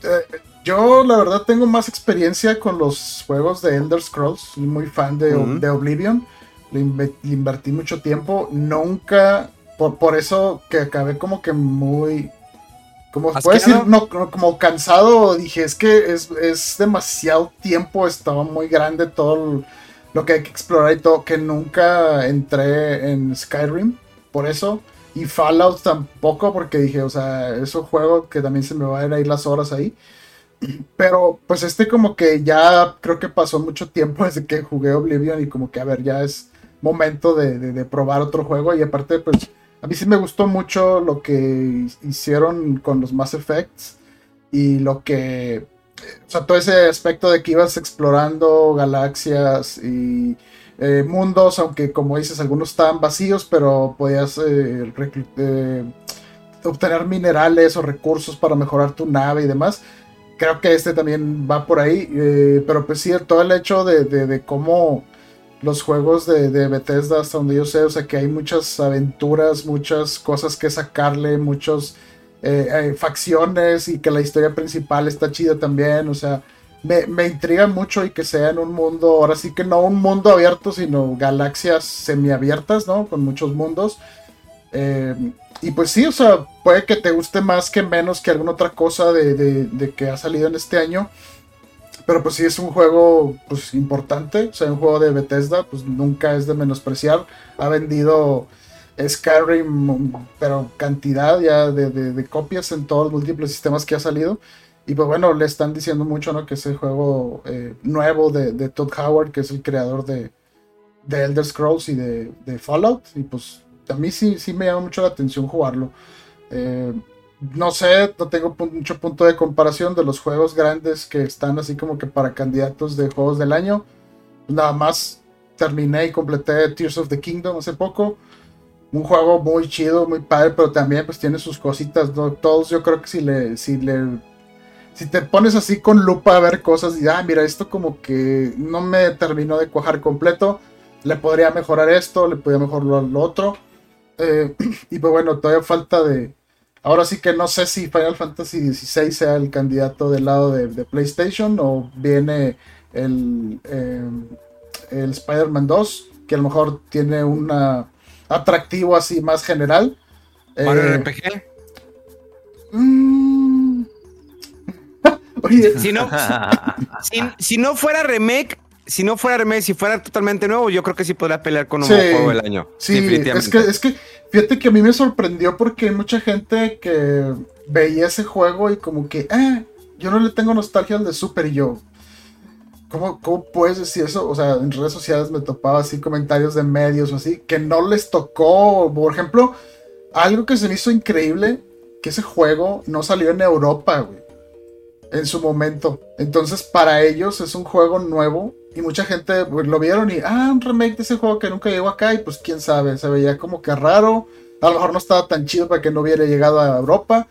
eh, yo la verdad tengo más experiencia con los juegos de Elder Scrolls, soy muy fan de, Oblivion, le, invertí mucho tiempo, nunca, por, eso que acabé como que muy... Como puedo decir, no, como cansado, dije, es que es, es demasiado tiempo, estaba muy grande todo el, lo que hay que explorar y todo, que nunca entré en Skyrim, por eso. Y Fallout tampoco, porque dije, o sea, es un juego que también se me van a ir las horas ahí. Pero pues este como que ya creo que pasó mucho tiempo desde que jugué Oblivion y como que a ver, ya es momento de, de probar otro juego. Y aparte pues a mí sí me gustó mucho lo que hicieron con los Mass Effects y lo que o sea, todo ese aspecto de que ibas explorando galaxias y eh, mundos, aunque como dices, algunos estaban vacíos, pero podías eh, eh, obtener minerales o recursos para mejorar tu nave y demás. Creo que este también va por ahí, pero pues sí, todo el hecho de, cómo los juegos de, de, Bethesda, hasta donde yo sé, o sea, que hay muchas aventuras, muchas cosas que sacarle, muchos eh, eh, facciones y que la historia principal está chida también, o sea, me, intriga mucho y que sea en un mundo, ahora sí que no un mundo abierto, sino galaxias semiabiertas, ¿no? Con muchos mundos. Eh, y pues sí, o sea, puede que te guste más que menos que alguna otra cosa de, que ha salido en este año. Pero pues sí es un juego pues importante, o sea, un juego de Bethesda, pues nunca es de menospreciar. Ha vendido Skyrim, pero cantidad ya de, copias en todos los múltiples sistemas que ha salido. Y pues bueno, le están diciendo mucho, ¿no? Que es el juego eh, nuevo de, Todd Howard, que es el creador de, de Elder Scrolls y de, Fallout. Y pues a mí sí, sí me llama mucho la atención jugarlo. Eh, no sé, no tengo mucho punto de comparación de los juegos grandes que están así como que para candidatos de juegos del año. Nada más terminé y completé Tears of the Kingdom hace poco un juego muy chido, muy padre, pero también pues tiene sus cositas. Todos yo creo que si le, si le, si te pones así con lupa a ver cosas y, ah, mira, esto como que no me terminó de cuajar completo, le podría mejorar esto, le podría mejorar lo, otro. Eh, y pues bueno, todavía falta de... Ahora sí que no sé si Final Fantasy XVI sea el candidato del lado de, PlayStation o viene el, eh, el Spider-Man 2, que a lo mejor tiene una atractivo así más general. ¿Mario eh, RPG? Mm, Oye, Si no, si, si no fuera remake, si no fuera remake, si fuera totalmente nuevo, yo creo que sí podría pelear con un Sí. juego del año. Sí, es definitivamente. que, es que fíjate que a mí me sorprendió porque hay mucha gente que veía ese juego y como que, ah, yo no le tengo nostalgia al de Super y yo. ¿Cómo, ¿Cómo puedes decir eso? O sea, en redes sociales me topaba así comentarios de medios o así, que no les tocó. Por ejemplo, algo que se me hizo increíble, que ese juego no salió en Europa, güey. En su momento. Entonces, para ellos es un juego nuevo. Y mucha gente pues, lo vieron y, ah, un remake de ese juego que nunca llegó acá. Y pues quién sabe, se veía como que raro. A lo mejor no estaba tan chido para que no hubiera llegado a Europa.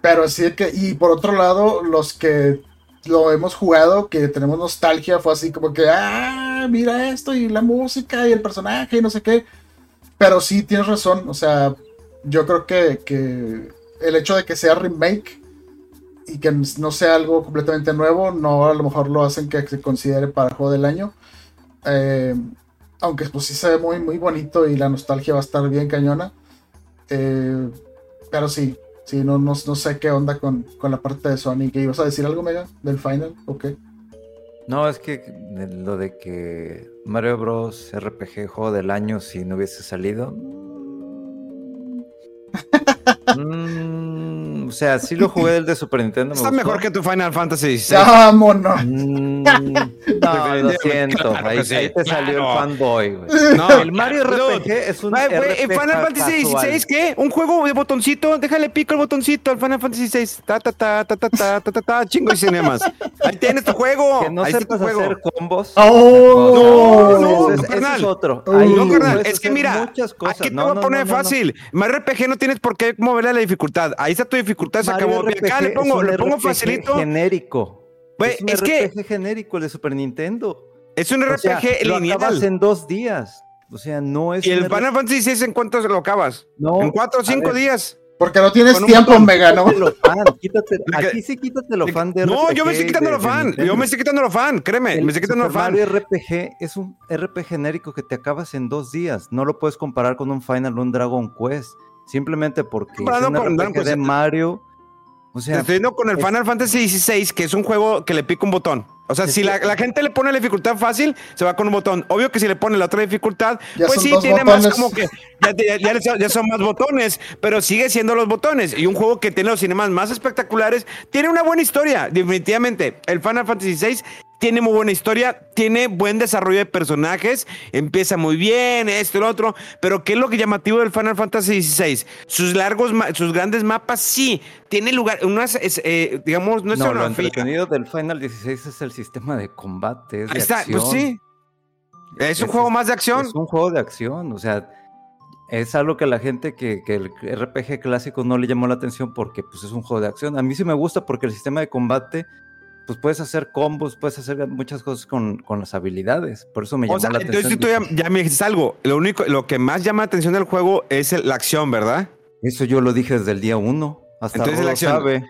Pero así que, y por otro lado, los que lo hemos jugado, que tenemos nostalgia, fue así como que, ah, mira esto y la música y el personaje y no sé qué. Pero sí, tienes razón, o sea, yo creo que, que el hecho de que sea remake y que no sea algo completamente nuevo, no a lo mejor lo hacen que se considere para juego del año. Eh, aunque pues sí se ve muy, muy bonito y la nostalgia va a estar bien cañona. Eh, pero sí, sí, no, no, no sé qué onda con, con la parte de. ¿Qué ibas a decir algo, Mega? ¿Del final? Ok. No, es que lo de que Mario Bros. RPG juego del año si no hubiese salido. mm, o sea, sí lo jugué el de Super Nintendo. me Está gustó. mejor que tu Final Fantasy XVI. ¡Vámonos! Mm, no, lo siento. Claro ahí, que sí, ahí te salió claro. el fanboy, güey. No, El Mario RPG es un güey, RPG ¿en Final Fantasy. XVI qué? ¿Un juego de botoncito? Déjale pico el botoncito al Final Fantasy XVI. Ta, ta, ta, ta, ta, ta, ta, ta, ta, chingo y cinemas. Ahí tienes tu juego. Que no Ahí sepas juego. hacer combos. ¡Oh! No, no, ese, es, ese es otro. No, Ahí No, carnal, es que mira, muchas cosas. aquí te No, voy a no, poner no, no, no. fácil. Mario RPG no tienes por qué moverle la dificultad. Ahí está tu dificultad, se Mario acabó. Acá RPG le pongo, le RPG facilito. genérico. Es un es que- RPG genérico el de Super Nintendo. Es un O RPG sea, lo acabas lineal. en dos días. O sea, no es Y el Final RPG. Fantasy XVI, ¿en cuánto se lo acabas? No, En cuatro o cinco ver. días. Porque no tienes tiempo, botón. Mega, ¿no? Quítatelo fan, quítate- La que- aquí sí quítate lo fan de No, yo me RPG estoy quitando lo fan. Yo me estoy quitando lo fan, créeme. El me estoy quitando lo fan. Mario RPG es un RPG genérico que te acabas en dos días. No lo puedes comparar con un Final o un Dragon Quest. Simplemente porque es Comparado un con RPG Dragon Quest. de Mario. O Te sea, estoy yendo con el es- Final Fantasy XVI, que es un juego que le pica un botón. O sea, si la, la gente le pone la dificultad fácil, se va con un botón. Obvio que si le pone la otra dificultad, Ya pues sí, tiene botones. más como que. Ya, ya- ya son- ya son más botones, pero sigue siendo los botones. Y un juego que tiene los cinemas más espectaculares, tiene una buena historia, definitivamente. El Final Fantasy VI tiene muy buena historia, tiene buen desarrollo de personajes, empieza muy bien, esto y lo otro. Pero ¿qué es lo que llamativo del Final Fantasy XVI? Sus largos, sus grandes mapas, sí, tiene lugar, unas, es, eh, digamos, no es no, lo entretenido del Final 16 es el sistema de combate. Es de está, acción. pues sí. Es un juego más de acción. Es un juego de acción, o sea, es algo que a la gente que, que el RPG clásico no le llamó la atención porque pues es un juego de acción. A mí sí me gusta porque el sistema de combate, pues puedes hacer combos, puedes hacer muchas cosas con, con las habilidades. Por eso me llamó O sea, la entonces atención. tú ya, ya me dijiste algo. Lo único, lo que más llama la atención del juego es el- la acción, ¿verdad? Eso yo lo dije desde el día uno. Hasta Entonces, la acción- sabe.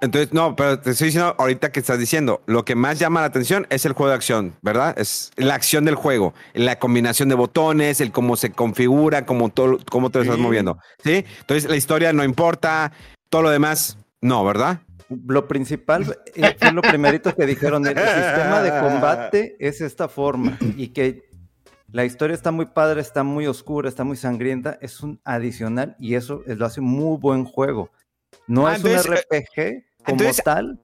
Entonces, no, pero te estoy diciendo ahorita que estás diciendo, lo que más llama la atención es el juego de acción, ¿verdad? Es la acción del juego, la combinación de botones, el cómo se configura, cómo, todo, cómo te estás moviendo, ¿sí? Entonces, la historia no importa, todo lo demás, no, ¿verdad? Lo principal eh, fue lo primerito que dijeron, el sistema de combate es esta forma y que la historia está muy padre, está muy oscura, está muy sangrienta, es un adicional y eso es- lo hace muy buen juego. No Ah, es entonces, un RPG como entonces, tal.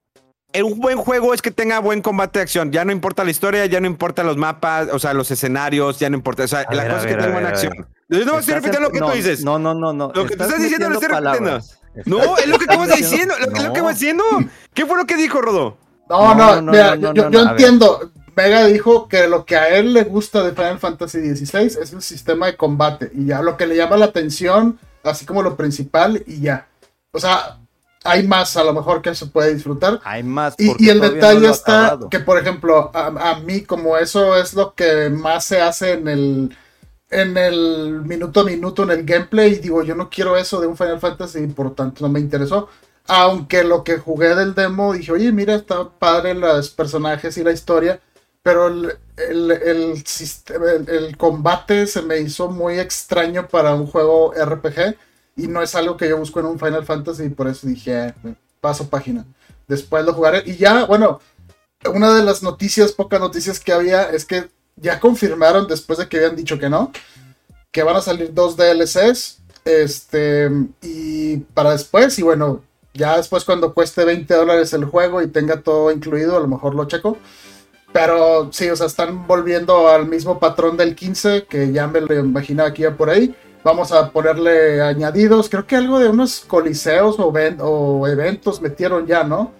Eh, Un buen juego es que tenga buen combate de acción. Ya no importa la historia, ya no importa los mapas, o sea, los escenarios, ya no importa. O sea, A la ver, cosa es que tenga buena acción. Yo no estoy Estás repitiendo lo que no, tú dices. No, no, no, no. Lo que tú estás diciendo lo estoy repitiendo. palabras. No, es lo que acabas diciendo. Lo, es lo que vas diciendo. ¿Qué fue lo que dijo Rodo? No, No, no, no, mira, no, no, yo, no, yo no, a ver. entiendo. Vega dijo que lo que a él le gusta de Final Fantasy XVI es el sistema de combate y ya lo que le llama la atención, así como lo principal y ya. O sea, hay más a lo mejor que se puede disfrutar. Hay más. Y, y el no detalle está que, por ejemplo, a, a mí como eso es lo que más se hace en el en el minuto a minuto en el gameplay, digo, yo no quiero eso de un Final Fantasy, por tanto no me interesó. Aunque lo que jugué del demo, dije, oye, mira, está padre los personajes y la historia, pero el, el, el el, combate se me hizo muy extraño para un juego RPG y no es algo que yo busco en un Final Fantasy y por eso dije, "Eh, paso página. después lo jugaré. Y ya, bueno, una de las noticias, pocas noticias que había, es que ya confirmaron, después de que habían dicho que no, que van a salir dos DLCs. Este, y para después, y bueno, ya después cuando cueste 20 dólares el juego y tenga todo incluido, a lo mejor lo checo. Pero sí, o sea, están volviendo al mismo patrón del 15, que ya me lo imaginaba que iba por ahí. Vamos a ponerle añadidos, creo que algo de unos coliseos o, eventos metieron ya, ¿no?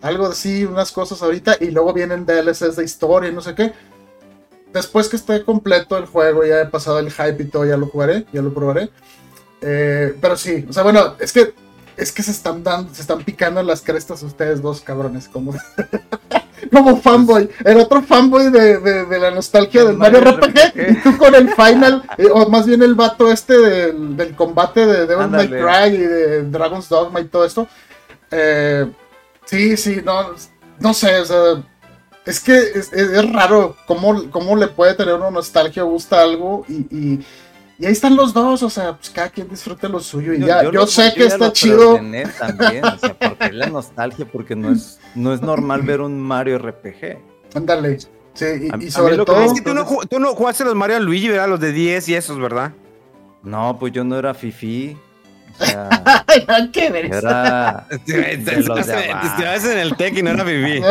Algo así, unas cosas ahorita, y luego vienen DLCs de historia no sé qué. Después que esté completo el juego, ya he pasado el hype y todo, ya lo jugaré, ya lo probaré. Eh, pero sí, o sea, bueno, es que es que se están dando, se están picando las crestas ustedes dos cabrones, como, como fanboy. El otro fanboy de, de, la nostalgia del Mario, RPG, y tú con el final, eh, o más bien el vato este del, del combate de Devil May Cry y de Dragon's Dogma y todo esto. Eh, sí, sí, no, no sé, o sea, es que es, es, raro cómo, cómo, le puede tener una nostalgia, gusta algo y y ahí están los dos, o sea, pues cada quien disfrute lo suyo y ya. Yo, sé que está chido. También, o sea, porque la nostalgia, porque no es, no es normal ver un Mario RPG. Ándale. Sí, y, sobre todo. Es que tú no, tú no jugaste los Mario Luigi, ¿verdad? Los de 10 y esos, ¿verdad? No, pues yo no era Fifi. O sea, ¿Qué ver era Estabas en el TEC y no era Fifi.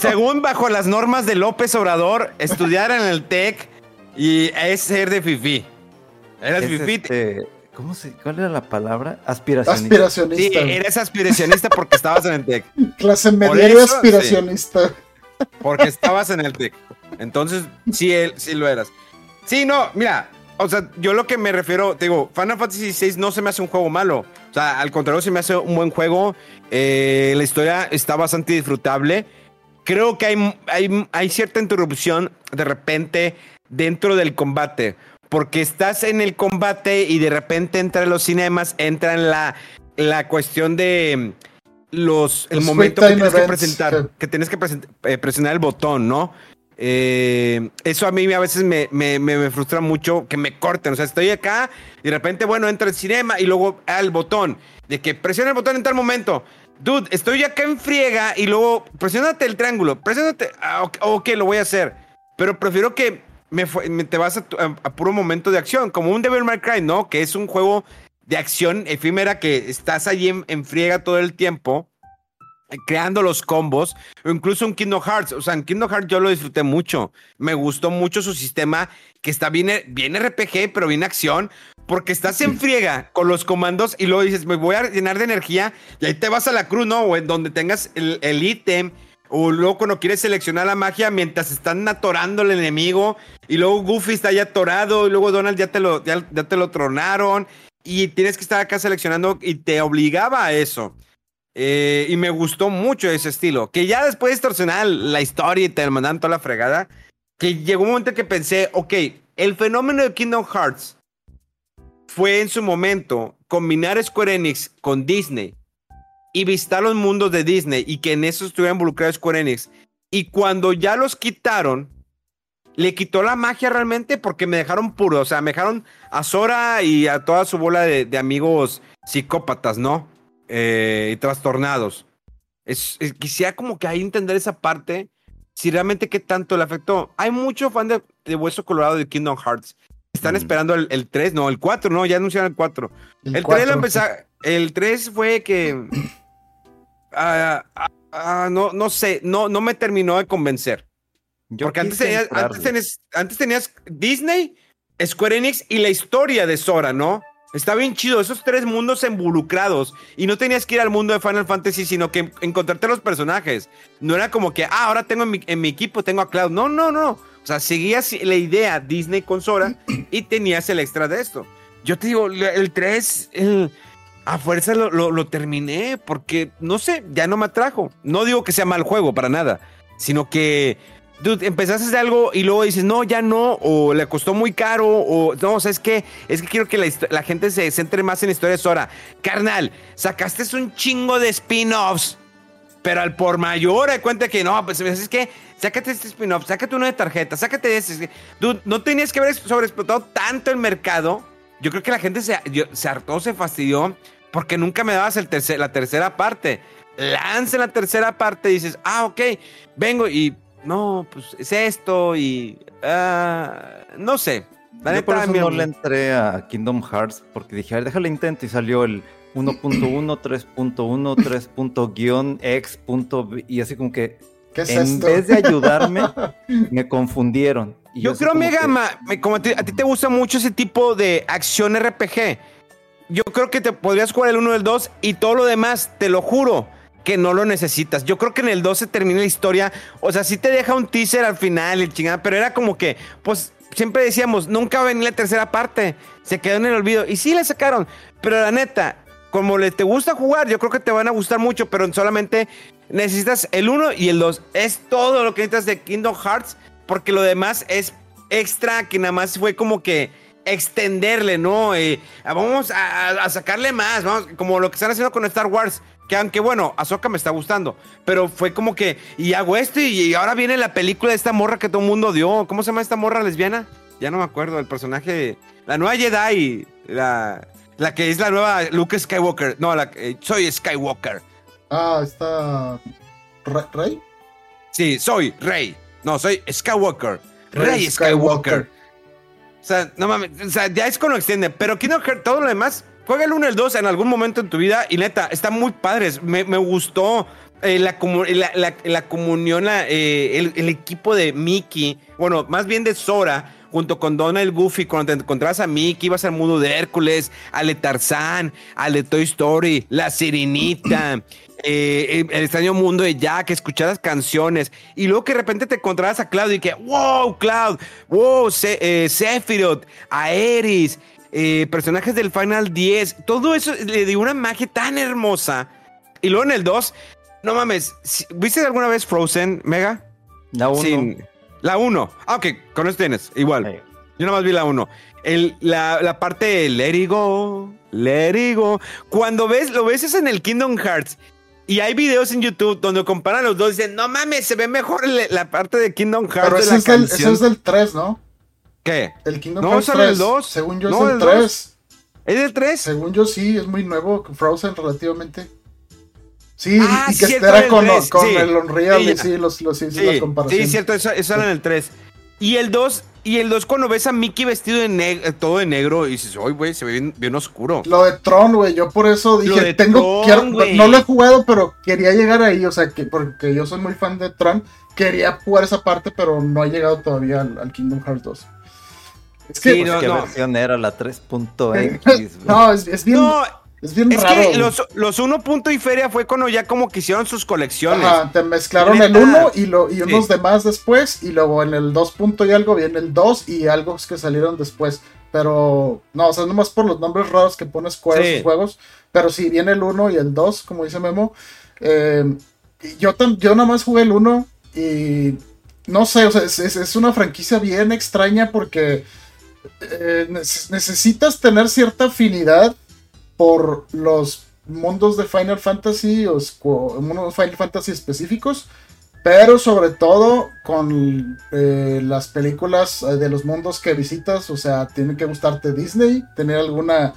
según bajo las normas de López Obrador, estudiar en el TEC y es ser de fifi. Eras fifi. Este, ¿Cómo se, ¿Cuál era la palabra? Aspiracionista. Aspiracionista. Sí, eres aspiracionista porque estabas en el TEC. Clase media aspiracionista. porque estabas en el TEC. Entonces, sí, él, sí lo eras. Sí, no, mira, o sea, yo lo que me refiero, te digo, Final Fantasy VI no se me hace un juego malo. O sea, al contrario, se me hace un buen juego. Eh, la historia está bastante disfrutable. Creo que hay, hay, hay cierta interrupción de repente dentro del combate. Porque estás en el combate y de repente entra en los cinemas, entra en la, la cuestión de mm, los, el momento que tienes que presentar, que tienes que eh, presionar el botón, ¿no? Eh, eso a mí a veces me, me, frustra mucho que me corten. O sea, estoy acá y de repente, bueno, entra el cinema y luego al botón. De que presiona el botón en tal momento. Dude, estoy acá en friega y luego presionate el triángulo. Presionate. Ah, ok, lo voy a hacer. Pero prefiero que me, te vas a, puro momento de acción, como un Devil May Cry, ¿no? Que es un juego de acción efímera que estás allí en, friega todo el tiempo, creando los combos, o incluso un Kingdom Hearts. O sea, en Kingdom Hearts yo lo disfruté mucho. Me gustó mucho su sistema, que está bien, bien RPG, pero bien acción, porque estás en friega con los comandos y luego dices, me voy a llenar de energía, y ahí te vas a la cruz, ¿no? O en donde tengas el ítem o luego cuando quieres seleccionar la magia mientras están atorando al enemigo. Y luego Goofy está ya atorado. Y luego Donald ya te lo, ya, te lo tronaron. Y tienes que estar acá seleccionando. Y te obligaba a eso. Eh, y me gustó mucho ese estilo. Que ya después de distorsionar la historia y te mandan toda la fregada. Que llegó un momento que pensé, ok, el fenómeno de Kingdom Hearts fue en su momento combinar Square Enix con Disney y visitar los mundos de Disney y que en eso estuviera involucrado Square Enix. Y cuando ya los quitaron, le quitó la magia realmente porque me dejaron puro. O sea, me dejaron a Sora y a toda su bola de, amigos psicópatas, ¿no? Eh, y trastornados. Es, quisiera como que ahí entender esa parte. Si realmente qué tanto le afectó. Hay mucho fan de, Hueso Colorado de Kingdom Hearts. Están mm. esperando el, 3, no, el 4, no, ya anunciaron el 4. El, 3 lo. El 3 fue que Ah, ah, ah, no, no sé, no, no me terminó de convencer. Porque antes tenías, antes, tenías, Disney, Square Enix y la historia de Sora, ¿no? Está bien chido, esos tres mundos involucrados. Y no tenías que ir al mundo de Final Fantasy, sino que encontrarte los personajes. No era como que, ah, ahora tengo en mi, en mi equipo, tengo a Cloud. No, no, no. O sea, seguías la idea Disney con Sora y tenías el extra de esto. Yo te digo, el 3, el, a fuerza lo, terminé porque, no sé, ya no me atrajo. No digo que sea mal juego para nada, sino que, dude, empezaste hacer algo y luego dices, no, ya no, o le costó muy caro, o no, o sea, es que, quiero que la, gente se centre más en historias ahora. Carnal, sacaste un chingo de spin-offs. Pero al por mayor, de cuenta que no, pues es que sácate este spin-off, sácate uno de tarjeta, sácate ese. Dude, no tenías que haber sobreexplotado tanto el mercado. Yo creo que la gente se, se hartó, se fastidió porque nunca me dabas el tercer, la tercera parte. lanzan la tercera parte, dices, ah, ok, vengo y no, pues es esto y ah, no sé. La Yo neta, por eso mi- no le entré a Kingdom Hearts porque dije, a ver, déjale intento y salió el 1.1, 3.1, 3.x. y así como que ¿Qué es en esto? vez de ayudarme me confundieron. Y Yo creo, como Mega, que- como a ti, a ti te gusta mucho ese tipo de acción RPG, yo creo que te podrías jugar el 1 y el 2 y todo lo demás, te lo juro, que no lo necesitas. Yo creo que en el 2 se termina la historia, o sea, sí te deja un teaser al final, el chingada, pero era como que, pues, siempre decíamos, nunca va a venir la tercera parte, se quedó en el olvido, y sí la sacaron, pero la neta, como le te gusta jugar, yo creo que te van a gustar mucho, pero solamente necesitas el 1 y el 2. Es todo lo que necesitas de Kingdom Hearts, porque lo demás es extra, que nada más fue como que extenderle, ¿no? Eh, vamos a, a- a sacarle más, vamos, como lo que están haciendo con Star Wars. Que aunque bueno, Ahsoka me está gustando, pero fue como que, y hago esto, y, ahora viene la película de esta morra que todo el mundo dio. ¿Cómo se llama esta morra lesbiana? Ya no me acuerdo, el personaje, la nueva Jedi, la, la que es la nueva Luke Skywalker. No, la, eh, soy Skywalker. Ah, está. Re- ¿Rey? Sí, soy Rey. No, soy Skywalker. Rey Skywalker. O sea, no mames, o sea, ya es cuando extiende. Pero Kingdom Hearts, todo lo demás, juega el 1 y el 2 en algún momento en tu vida. Y neta, están muy padres. Me, gustó eh, la, comu- la, la- la comunión, eh, el, el equipo de Mickey. Bueno, más bien de Sora. Junto con Donald Goofy, cuando te encontrabas a Mickey, ibas al mundo de Hércules, al de Tarzán, al de Toy Story, la Sirenita, eh, el extraño mundo de Jack, escuchar las canciones, y luego que de repente te encontrabas a Cloud y que, wow, Cloud, wow, Se- Sephiroth, Aeris, eh, personajes del Final 10, todo eso le dio una magia tan hermosa. Y luego en el 2, no mames, ¿viste alguna vez Frozen, Mega? La uno. Sin- la 1. Ah, ok, con eso tienes, igual. Yo nada más vi la 1. La, la parte de Let It Go, Let It Go. Cuando ves, lo ves es en el Kingdom Hearts. Y hay videos en YouTube donde comparan los dos y dicen, no mames, se ve mejor el- la parte de Kingdom Hearts Pero de ese la es, canción. ese es del 3, ¿no? ¿Qué? El Kingdom No, Hearts el 3. 2. Según yo No, es el el 2. 3. ¿Es del 3? Según yo sí, es muy nuevo. Frozen relativamente. Sí, Ah, y que cierto, era el con, 3, con sí. el Unreal Sí, y sí, los, los, sí, sí, las comparaciones. sí, cierto, eso, eso sale en el 3. Y el 2, y el 2 cuando ves a Mickey vestido de negro, todo de negro, y dices, oye, güey, se ve bien, bien oscuro. Lo de Tron, güey, yo por eso dije, tengo, Tron, quiero- no lo he jugado, pero quería llegar ahí, o sea, que porque yo soy muy fan de Tron, quería jugar esa parte, pero no he llegado todavía al, al Kingdom Hearts 2. Es que, Sí, Pues, no, ¿Qué no. versión era la 3.x? no, es, es bien, No, es bien es raro. que los, los 1 punto y feria fue cuando ya como que hicieron sus colecciones. Ajá, te mezclaron el 1 y, lo, y unos Sí. demás después, y luego en el 2 punto y algo viene el 2 y algo que salieron después. Pero, no, o sea, nomás por los nombres raros que pone Square Sí. juegos. Pero sí, viene el 1 y el 2, como dice Memo. Eh, yo, yo nada más jugué el 1 y no sé, o sea, es, es- es una franquicia bien extraña porque eh, neces- necesitas tener cierta afinidad por los mundos de Final Fantasy o unos Final Fantasy específicos, pero sobre todo con eh, las películas eh, de los mundos que visitas, o sea, tiene que gustarte Disney, tener alguna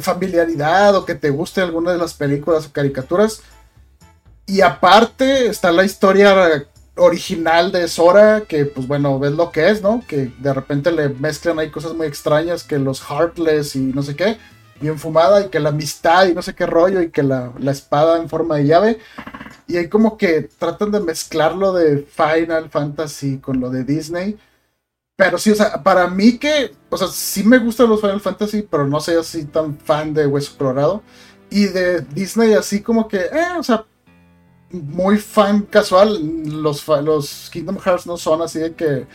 familiaridad o que te guste alguna de las películas o caricaturas. Y aparte está la historia original de Sora, que pues bueno, ves lo que es, ¿no? Que de repente le mezclan ahí cosas muy extrañas, que los Heartless y no sé qué, bien fumada, y que la amistad y no sé qué rollo, y que la, la espada en forma de llave. Y ahí como que tratan de mezclar lo de Final Fantasy con lo de Disney. Pero sí, o sea, para mí que, o sea, sí me gustan los Final Fantasy, pero no soy así tan fan de Hueso Colorado. Y de Disney así como que, eh, o sea, muy fan casual. Los, los Kingdom Hearts no son así de que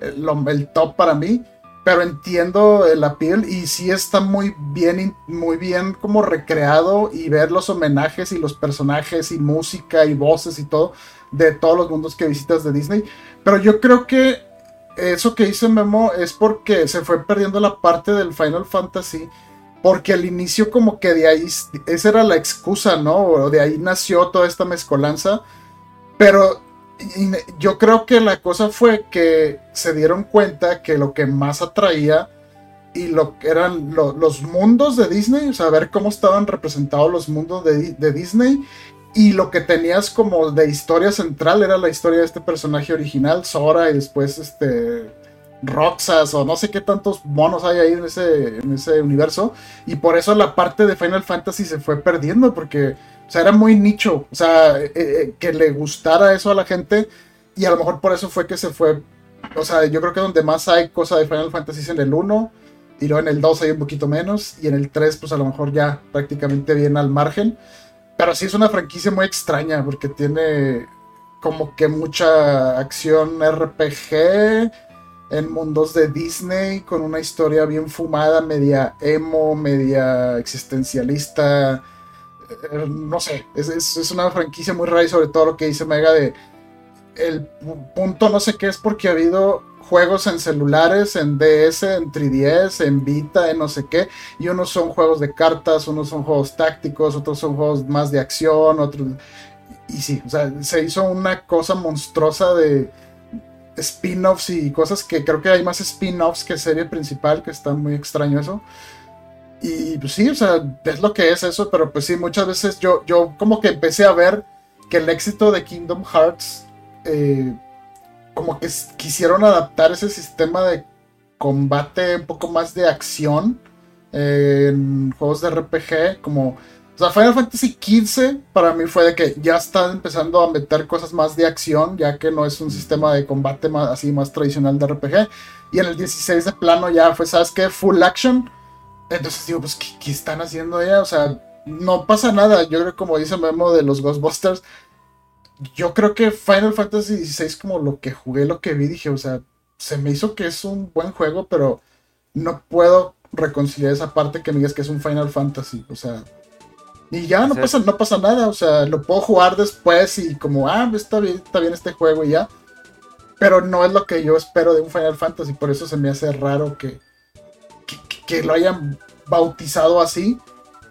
eh, lo- el top para mí. Pero entiendo el appeal y sí está muy bien, muy bien como recreado y ver los homenajes y los personajes y música y voces y todo de todos los mundos que visitas de Disney. Pero yo creo que eso que dice Memo es porque se fue perdiendo la parte del Final Fantasy. Porque al inicio como que de ahí, esa era la excusa, ¿no? O de ahí nació toda esta mezcolanza. Pero yo creo que la cosa fue que se dieron cuenta que lo que más atraía y lo que eran lo- los mundos de Disney, o sea, ver cómo estaban representados los mundos de, de Disney Y lo que tenías como de historia central era la historia de este personaje original, Sora, y después este Roxas o no sé qué tantos monos hay ahí en ese, en ese universo. Y por eso la parte de Final Fantasy se fue perdiendo, porque era muy nicho. O sea, eh, eh, que le gustara eso a la gente. Y a lo mejor por eso fue que se fue. O sea, yo creo que donde más hay cosa de Final Fantasy es en el 1. Y luego en el 2 hay un poquito menos. Y en el 3, pues a lo mejor ya prácticamente viene al margen. Pero sí es una franquicia muy extraña porque tiene como que mucha acción RPG en mundos de Disney con una historia bien fumada, media emo, media existencialista. Eh, no sé, es, una franquicia muy rara y sobre todo lo que dice Mega de el punto no sé qué es porque ha habido juegos en celulares, en DS, en 3DS, en Vita, en no sé qué, y unos son juegos de cartas, unos son juegos tácticos, otros son juegos más de acción, otros... Y sí, o sea, se hizo una cosa monstruosa de spin-offs y cosas que creo que hay más spin-offs que serie principal, que está muy extraño eso. Y pues sí, o sea, es lo que es eso, pero pues sí, muchas veces yo, yo como que empecé a ver que el éxito de Kingdom Hearts, eh, como que quisieron adaptar ese sistema de combate un poco más de acción eh, en juegos de RPG, como o sea, Final Fantasy XV para mí fue de que ya están empezando a meter cosas más de acción, ya que no es un sistema de combate más, así más tradicional de RPG. Y en el 16 de plano ya fue, ¿sabes qué? Full action. Entonces digo, pues, ¿qué, están haciendo ya? O sea, no pasa nada. Yo creo, como dice Memo de los Ghostbusters, yo creo que Final Fantasy XVI, como lo que jugué, lo que vi, dije, o sea, se me hizo que es un buen juego, pero no puedo reconciliar esa parte que me digas que es un Final Fantasy. O sea, y ya no pasa, no pasa nada, o sea, lo puedo jugar después y como, ah, está bien, está bien este juego y ya. Pero no es lo que yo espero de un Final Fantasy, por eso se me hace raro que, que, lo hayan bautizado así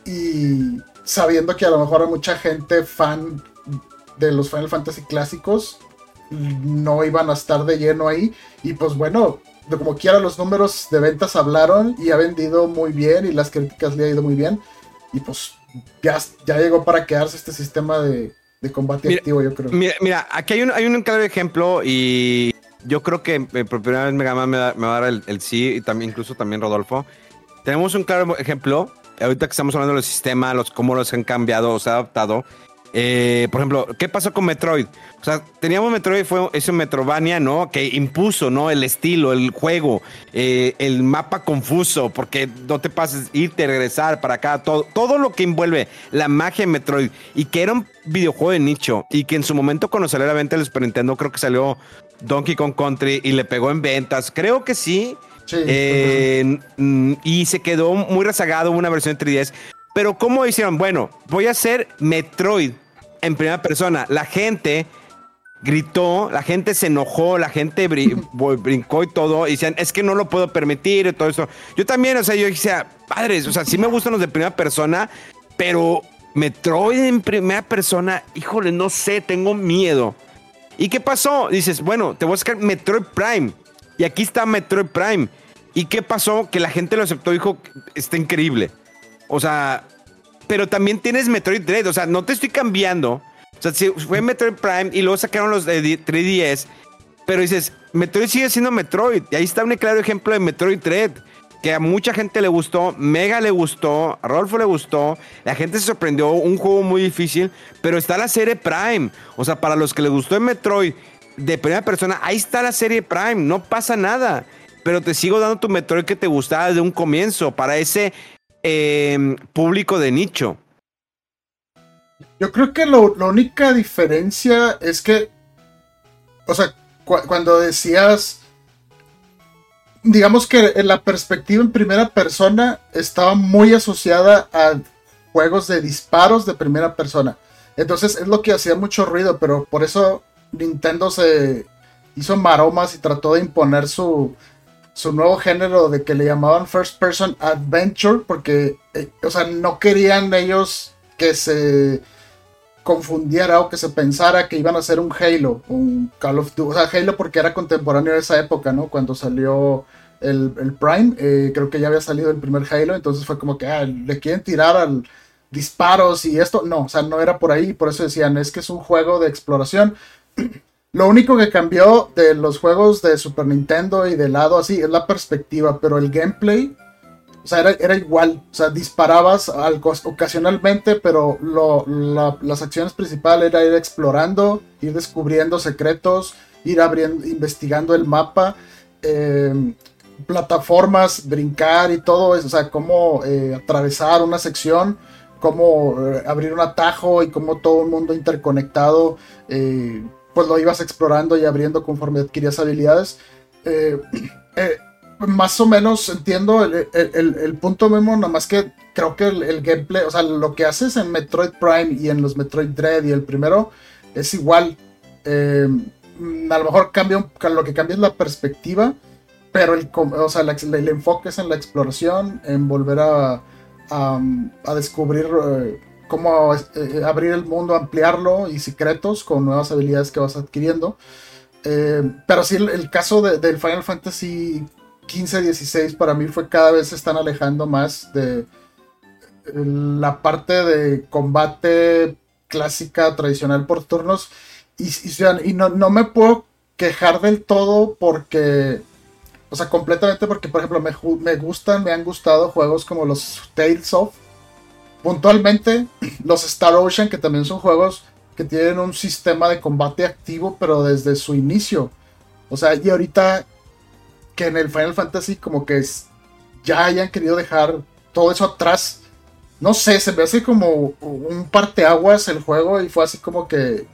y sabiendo que a lo mejor a mucha gente fan de los Final Fantasy clásicos no iban a estar de lleno ahí. Y pues bueno, de como quiera los números de ventas hablaron y ha vendido muy bien y las críticas le ha ido muy bien. Y pues ya, ya llegó para quedarse este sistema de, combate activo, yo creo. Mira, aquí hay un, hay un claro ejemplo y yo creo que eh, por primera vez Mega me, va, me va a dar el, sí y también incluso también Rodolfo. Tenemos un claro ejemplo, ahorita que estamos hablando del sistema, los cómo los han cambiado o se ha adaptado. Eh, por ejemplo, ¿qué pasó con Metroid? O sea, teníamos Metroid, fue ese Metrovania, ¿no? Que impuso, ¿no? El estilo, el juego, eh, el mapa confuso, porque no te pases, irte, regresar para acá, todo, todo lo que envuelve la magia de Metroid y que era un videojuego de nicho y que en su momento cuando salió a la venta el Super Nintendo creo que salió Donkey Kong Country y le pegó en ventas, creo que sí. sí. Eh, y se quedó muy rezagado una versión de 3DS. Pero ¿cómo hicieron? Bueno, voy a hacer Metroid en primera persona. La gente gritó, la gente se enojó, la gente brincó y todo, y decían, es que no lo puedo permitir y todo eso. Yo también, o sea, yo decía, padres, o sea, sí me gustan los de primera persona, pero Metroid en primera persona, híjole, no sé, tengo miedo. ¿Y qué pasó? Dices, bueno, te voy a sacar Metroid Prime. Y aquí está Metroid Prime. ¿Y qué pasó? Que la gente lo aceptó, dijo, está increíble. O sea, pero también tienes Metroid Dread. O sea, no te estoy cambiando. O sea, si fue Metroid Prime y luego sacaron los de 3DS. Pero dices, Metroid sigue siendo Metroid. Y ahí está un claro ejemplo de Metroid Dread. Que a mucha gente le gustó, Mega le gustó, a Rolfo le gustó, la gente se sorprendió, un juego muy difícil, pero está la serie Prime. O sea, para los que les gustó el Metroid de primera persona, ahí está la serie Prime, no pasa nada. Pero te sigo dando tu Metroid que te gustaba desde un comienzo, para ese Em, público de nicho. Yo creo que la única diferencia es que, o sea, cuando decías, digamos que la perspectiva en primera persona estaba muy asociada a juegos de disparos de primera persona. Entonces es lo que hacía mucho ruido, pero por eso Nintendo se hizo maromas y trató de imponer su, su nuevo género de que le llamaban First Person Adventure, porque, eh, o sea, no querían ellos que se confundiera o que se pensara que iban a ser un Halo, un Call of Duty, o sea, Halo porque era contemporáneo de esa época, ¿no? Cuando salió el, Prime, eh, creo que ya había salido el primer Halo, entonces fue como que ah, le quieren tirar al, disparos y esto. No, o sea, no era por ahí. Por eso decían, es que es un juego de exploración. Lo único que cambió de los juegos de Super Nintendo y de lado así es la perspectiva, pero el gameplay, o sea, era, igual. O sea, disparabas ocasionalmente, pero las acciones principales era ir explorando, ir descubriendo secretos, ir abriendo, investigando el mapa. Eh, plataformas, brincar y todo eso, o sea, cómo eh, atravesar una sección, cómo eh, abrir un atajo y cómo todo el mundo interconectado pues lo ibas explorando y abriendo conforme adquirías habilidades. Eh, eh, más o menos entiendo el, punto Memo, nada más que creo que el, gameplay, o sea, lo que haces en Metroid Prime y en los Metroid Dread y el primero es igual. Eh, a lo mejor cambia, lo que cambia es la perspectiva, pero el, o sea, el, enfoque es en la exploración, en volver a, a descubrir cómo eh, abrir el mundo, ampliarlo y secretos con nuevas habilidades que vas adquiriendo. Eh, pero sí, el, caso del Final Fantasy 15-16 para mí fue cada vez se están alejando más de la parte de combate clásica, tradicional por turnos. Y, y, no, no, me puedo quejar del todo porque, o sea, completamente porque, por ejemplo, me, me gustan, me han gustado juegos como los Tales of, puntualmente los Star Ocean, que también son juegos que tienen un sistema de combate activo, pero desde su inicio. O sea, y ahorita que en el Final Fantasy como que ya hayan querido dejar todo eso atrás. No sé, se me hace como un parteaguas el juego y fue así como que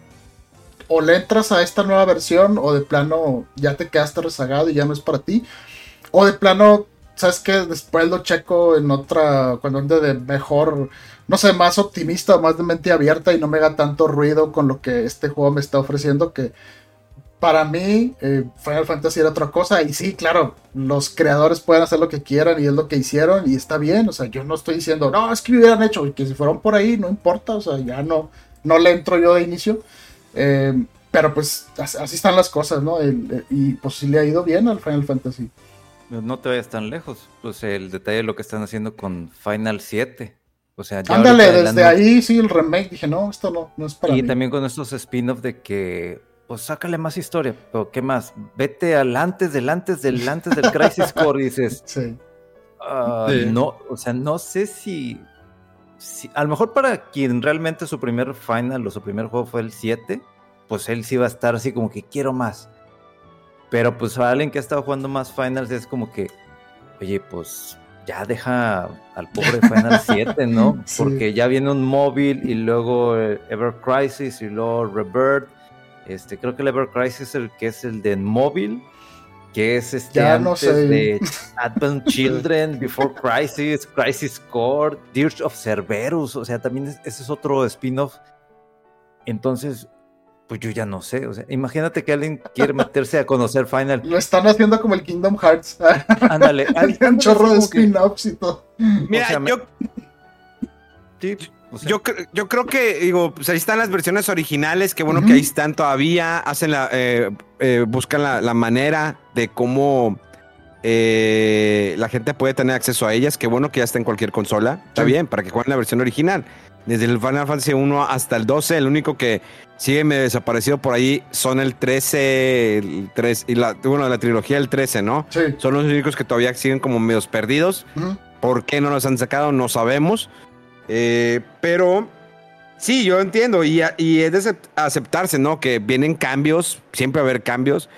o le entras a esta nueva versión o de plano ya te quedaste rezagado y ya no es para ti. O de plano ¿sabes qué? Después lo checo en otra, cuando ande de mejor, no sé, más optimista, más de mente abierta y no me haga tanto ruido con lo que este juego me está ofreciendo que para mí eh, Final Fantasy era otra cosa y sí, claro, los creadores pueden hacer lo que quieran y es lo que hicieron y está bien, o sea, yo no estoy diciendo, no, es que hubieran hecho y que si fueron por ahí, no importa, o sea, ya no, no le entro yo de inicio. Eh, pero pues así están las cosas, ¿no? y pues sí le ha ido bien al Final Fantasy. No te vayas tan lejos. Pues el detalle de lo que están haciendo con Final 7. O sea, ya Ándale, desde ahí sí el remake. Dije, no, esto no, no es para Y también con estos spin-off de que, pues sácale más historia. Pero ¿qué más? Vete al antes del antes del antes del Crisis Core. dices, ah, sí. No, o sea, no sé si, si. A lo mejor para quien realmente su primer Final o su primer juego fue el 7, pues él sí va a estar así como que quiero más. Pero pues para alguien que ha estado jugando más Finals es como que, oye, pues ya deja al pobre Final 7, ¿no? Porque ya viene un móvil y luego eh, Ever Crisis y luego Rebirth. Este, creo que el Ever Crisis es el que es el de móvil, que es este ya antes de Advent Children, Before Crisis, Crisis Core, Dirge of Cerberus, o sea, también ese es otro spin-off. Entonces, pues yo ya no sé. O sea, imagínate que alguien quiere meterse a conocer Final. Lo están haciendo como el Kingdom Hearts. Ándale. Hay un chorro de spin-offs y todo. Mira, yo. yo, yo, creo que, digo, pues ahí están las versiones originales, que bueno que ahí están todavía, hacen la, eh, eh, buscan la, manera de cómo eh, la gente puede tener acceso a ellas, que bueno que ya está en cualquier consola, está bien, para que jueguen la versión original. Desde el Final Fantasy 1 hasta el 12, el único que sigue me desaparecido por ahí son el 13, el 3, y la, bueno, la trilogía del 13, ¿no? Sí. Son los únicos que todavía siguen como medios perdidos. ¿Por qué no los han sacado? No sabemos. Eh, pero sí, yo entiendo y, y, es de aceptarse, ¿no? Que vienen cambios, siempre va a haber cambios.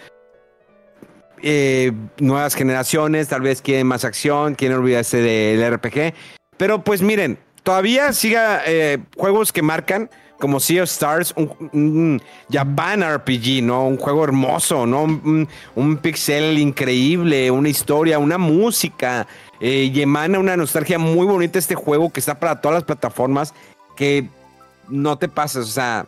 Eh, nuevas generaciones tal vez quieren más acción, quieren olvidarse del RPG. Pero pues miren, todavía siga eh, juegos que marcan como Sea of Stars, un, Japan RPG, ¿no? Un juego hermoso, ¿no? Un, pixel increíble, una historia, una música. Eh, y emana una nostalgia muy bonita este juego que está para todas las plataformas. Que no te pases, o sea.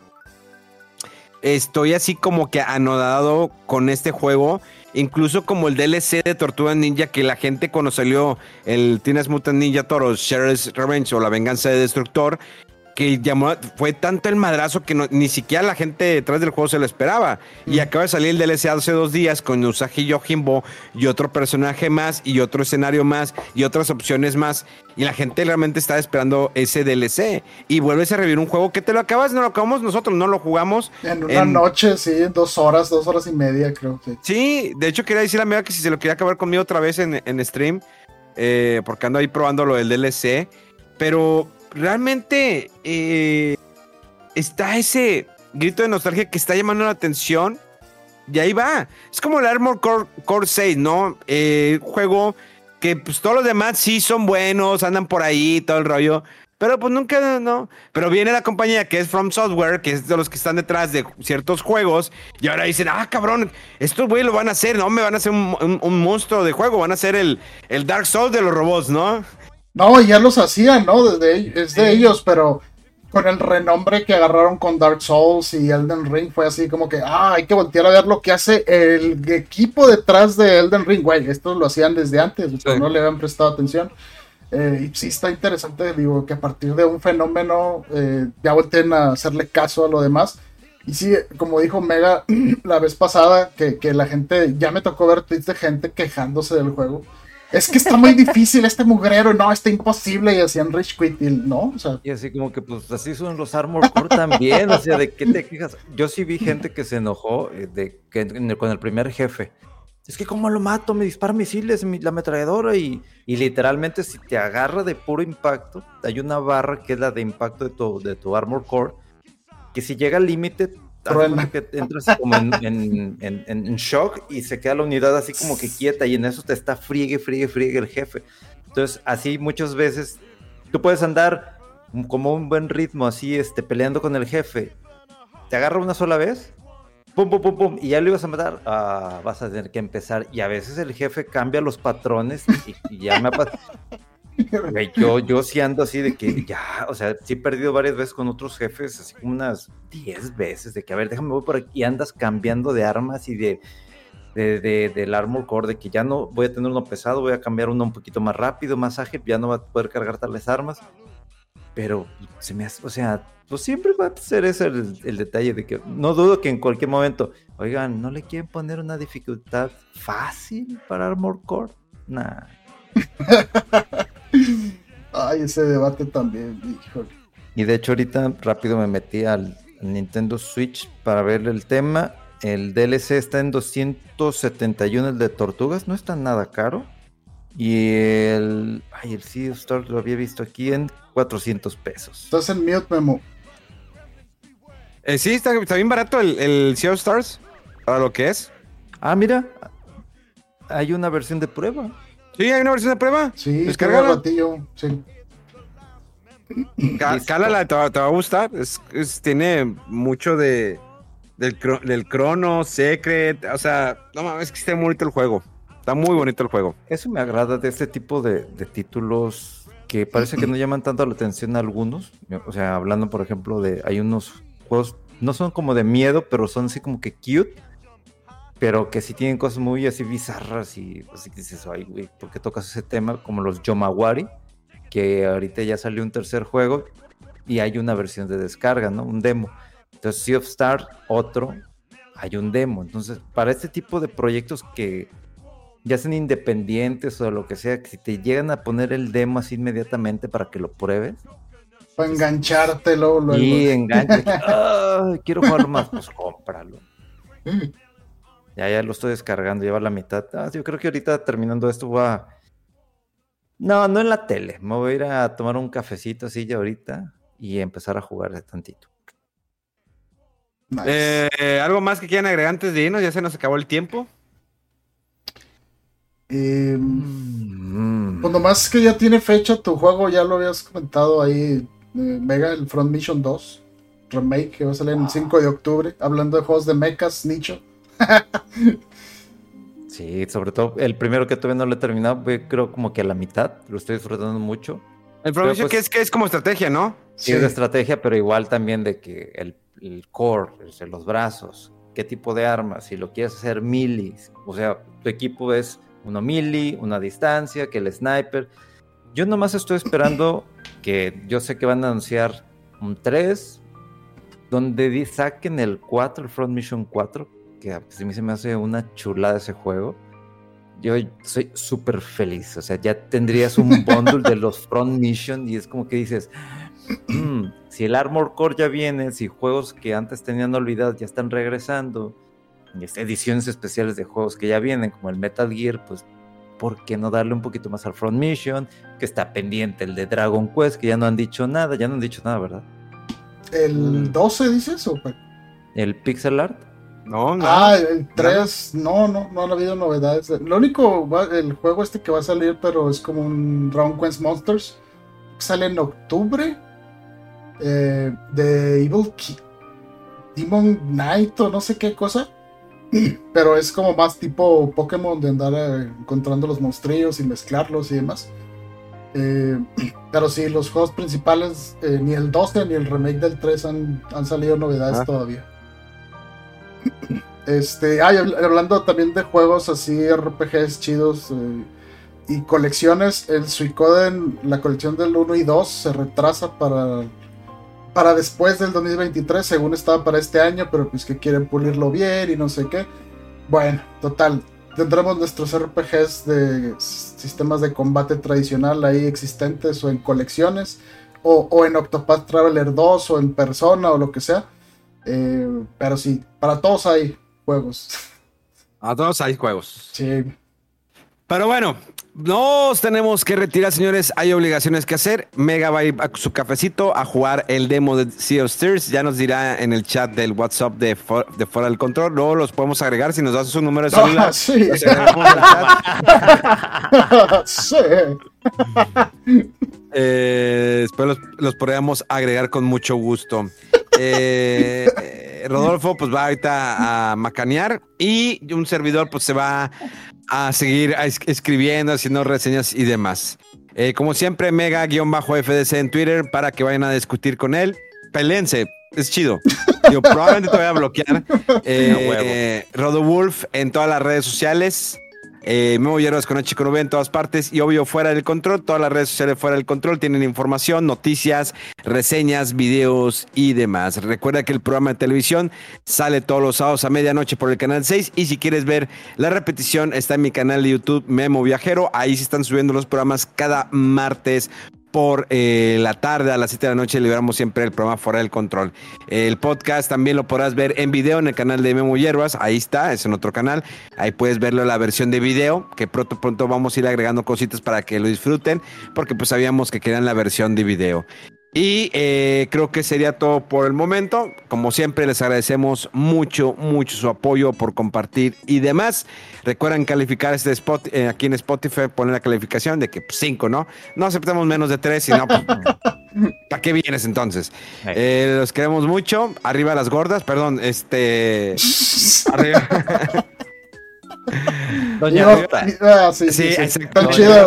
Estoy así como que anodado con este juego incluso como el DLC de Tortuga Ninja que la gente cuando salió el Teenage Mutant Ninja Toro Shredder's Revenge o La Venganza de Destructor, que llamó, fue tanto el madrazo que no- ni siquiera la gente detrás del juego se lo esperaba. Y acaba de salir el DLC hace dos días con Usagi Yojimbo y otro personaje más y otro escenario más y otras opciones más. Y la gente realmente estaba esperando ese DLC. Y vuelves a revivir un juego que te lo acabas, no lo acabamos nosotros, no lo jugamos. En una en- noche, sí, en dos horas, dos horas y media, creo que. Sí, de hecho quería decir a amiga que si se lo quería acabar conmigo otra vez en, en stream, eh, porque ando ahí probando lo del DLC, pero realmente eh, está ese grito de nostalgia que está llamando la atención y ahí va. Es como el Armor Core, Core 6, ¿no? Eh, juego que pues todos los demás sí son buenos, andan por ahí, todo el rollo. Pero pues nunca, no. Pero viene la compañía que es From Software, que es de los que están detrás de ciertos juegos, y ahora dicen, ah, cabrón, estos güey lo van a hacer, no, me van a hacer un, un- un monstruo de juego, van a hacer el, el Dark Souls de los robots, ¿no? No, ya los hacían, ¿no? Desde, es de ellos, pero con el renombre que agarraron con Dark Souls y Elden Ring fue así como que, ah, hay que voltear a ver lo que hace el equipo detrás de Elden Ring, güey. Estos lo hacían desde antes, pero no le habían prestado atención. Eh, y sí está interesante, digo, que a partir de un fenómeno eh, ya volteen a hacerle caso a lo demás. Y sí, como dijo Mega la vez pasada, que, que la gente, ya me tocó ver tweets de gente quejándose del juego. Es que está muy difícil este mugrero, no, está imposible. Y hacían Rich Quit, no, Y así como que, pues, así son los Armor Core también, o sea, ¿de qué te quejas? Yo sí vi gente que se enojó eh, de, que, con el primer jefe. Es que, ¿cómo lo mato? Me dispara misiles, mi- la ametralladora, y, y literalmente si te agarra de puro impacto, hay una barra que es la de impacto de tu, de tu Armor Core, que si llega al límite, que entras como en, en- en- en- en shock y se queda la unidad así como que quieta, y en eso te está friegue, friegue, friegue el jefe. Entonces, así muchas veces tú puedes andar como un buen ritmo, así, este, peleando con el jefe. Te agarra una sola vez, pum, pum, pum, pum, y ya lo ibas a matar. Ah, vas a tener que empezar. Y a veces el jefe cambia los patrones y, y ya me ha pasado. Yo, yo sí ando así de que ya, o sea, sí he perdido varias veces con otros jefes, así como unas 10 veces, de que a ver, déjame voy por aquí y andas cambiando de armas y de, de, de- del armor core, de que ya no voy a tener uno pesado, voy a cambiar uno un poquito más rápido, más ágil, ya no va a poder cargar tales armas. Pero se me hace, o sea, pues siempre va a ser ese el, el detalle de que no dudo que en cualquier momento, oigan, ¿no le quieren poner una dificultad fácil para Armor Core? Nah. ay, ese debate también, híjole. Y de hecho ahorita rápido me metí al Nintendo Switch para ver el tema. El DLC está en 271 el de Tortugas, no está nada caro. Y el, ay, el Sea of Stars lo había visto aquí en 400 pesos. Estás en mute, Memo. Eh, sí, está, está bien barato el, el Sea of Stars, para lo que es. Ah, mira, hay una versión de prueba. Sí, hay una versión de prueba. Sí, ratillo, sí. Cálala, te, va- te va a gustar. Es, es- tiene mucho de del, cro- del Chrono, Secret. O sea, no mames, es que está muy bonito el juego. Está muy bonito el juego. Eso me agrada de este tipo de, de títulos que parece que no llaman tanto la atención a algunos. O sea, hablando, por ejemplo, de. Hay unos juegos, no son como de miedo, pero son así como que cute. Pero que sí tienen cosas muy así bizarras y así que dices, ay, güey, ¿por qué tocas ese tema? Como los Yomawari, que ahorita ya salió un tercer juego y hay una versión de descarga, ¿no? Un demo. Entonces, Sea of Stars, otro, hay un demo. Entonces, para este tipo de proyectos que ya sean independientes o lo que sea, que si te llegan a poner el demo así inmediatamente para que lo pruebes Para enganchártelo luego. y enganche, que, "Ay, quiero jugarlo más, pues cómpralo. Ya, ya lo estoy descargando, lleva la mitad. Ah, yo creo que ahorita terminando esto voy a... No, no en la tele, me voy a ir a tomar un cafecito así ya ahorita y empezar a jugar de tantito. Nice. Eh, ¿Algo más que quieran agregar antes de irnos? Ya se nos acabó el tiempo. Eh, Mm. pues nomás que ya tiene fecha tu juego, ya lo habías comentado ahí, eh, Mega, el Front Mission 2 remake que va a salir el 5 de octubre, hablando de juegos de mechas, nicho. Sí, sobre todo el primero que todavía no lo he terminado, creo como que a la mitad, lo estoy disfrutando mucho. El problema es que pues- es que es como estrategia, ¿no? Sí, de estrategia, pero igual también de que el, el core, los brazos, qué tipo de armas, si lo quieres hacer melee, o sea, tu equipo es uno melee, una distancia, que el sniper. Yo nomás estoy esperando que yo sé que van a anunciar un 3, donde saquen el 4, el Front Mission 4, que a mí se me hace una chulada ese juego. Yo soy súper feliz, o sea, ya tendrías un bundle de los Front Mission y es como que dices, si el Armor Core ya viene, si juegos que antes tenían olvidados ya están regresando, y ediciones especiales de juegos que ya vienen, como el Metal Gear, pues ¿por qué no darle un poquito más al Front Mission? Que está pendiente el de Dragon Quest, que ya no han dicho nada, ya no han dicho nada, ¿verdad? ¿El 12 dices o ¿El pixel art? No, no. Ah, el 3, no, no, no, ha habido novedades. Lo único, el juego este que va a salir, pero es como un Dragon Quest Monsters, sale en octubre, eh, de Evil Demon Knight o no sé qué cosa. Pero es como más tipo Pokémon de andar eh, encontrando los monstruos y mezclarlos y demás. Eh, pero sí, los juegos principales, eh, ni el 12 ni el remake del 3 han, han salido novedades ah. todavía. Este, hablando también de juegos así, RPGs chidos y colecciones, el Suicoden, la colección del 1 y 2 se retrasa para para después del 2023, según estaba para este año, pero pues que quieren pulirlo bien y no sé qué. Bueno, total, tendremos nuestros RPGs de sistemas de combate tradicional ahí existentes o en colecciones, o, en Octopath Traveler 2 o en persona o lo que sea. Eh, pero sí, para todos hay juegos. A todos hay juegos. Sí. Pero bueno, nos tenemos que retirar, señores. Hay obligaciones que hacer. Mega va a ir a su cafecito a jugar el demo de Sea of Stairs. Ya nos dirá en el chat del WhatsApp de, de Fuera del Control. Luego los podemos agregar si nos das su número de celular. Ah, sí. sí. Eh, después los, podríamos agregar con mucho gusto. Eh, Rodolfo, pues va ahorita a macanear y un servidor, pues se va a seguir escribiendo, haciendo reseñas y demás. Eh, como siempre, mega-fdc en Twitter para que vayan a discutir con él. Pelense, es chido. Yo probablemente te voy a bloquear. Eh, Rodowulf en todas las redes sociales. Eh, Memo Hierbas con Chico Nube en todas partes y obvio fuera del control. Todas las redes sociales fuera del control tienen información, noticias, reseñas, videos y demás. Recuerda que el programa de televisión sale todos los sábados a medianoche por el canal 6 y si quieres ver la repetición está en mi canal de YouTube Memo Viajero. Ahí se están subiendo los programas cada martes por eh, la tarde a las 7 de la noche liberamos siempre el programa Fuera del Control. El podcast también lo podrás ver en video en el canal de Memo Hierbas, ahí está, es en otro canal, ahí puedes verlo la versión de video, que pronto pronto vamos a ir agregando cositas para que lo disfruten, porque pues sabíamos que querían la versión de video. Y eh, creo que sería todo por el momento. Como siempre, les agradecemos mucho, mucho su apoyo por compartir y demás. Recuerden calificar este spot eh, aquí en Spotify, poner la calificación de que 5, pues, ¿no? No aceptamos menos de 3, sino pues, ¿para qué vienes entonces? Eh, los queremos mucho. Arriba las gordas, perdón, este. arriba. Doña ah, sí, sí, sí, Están chidas.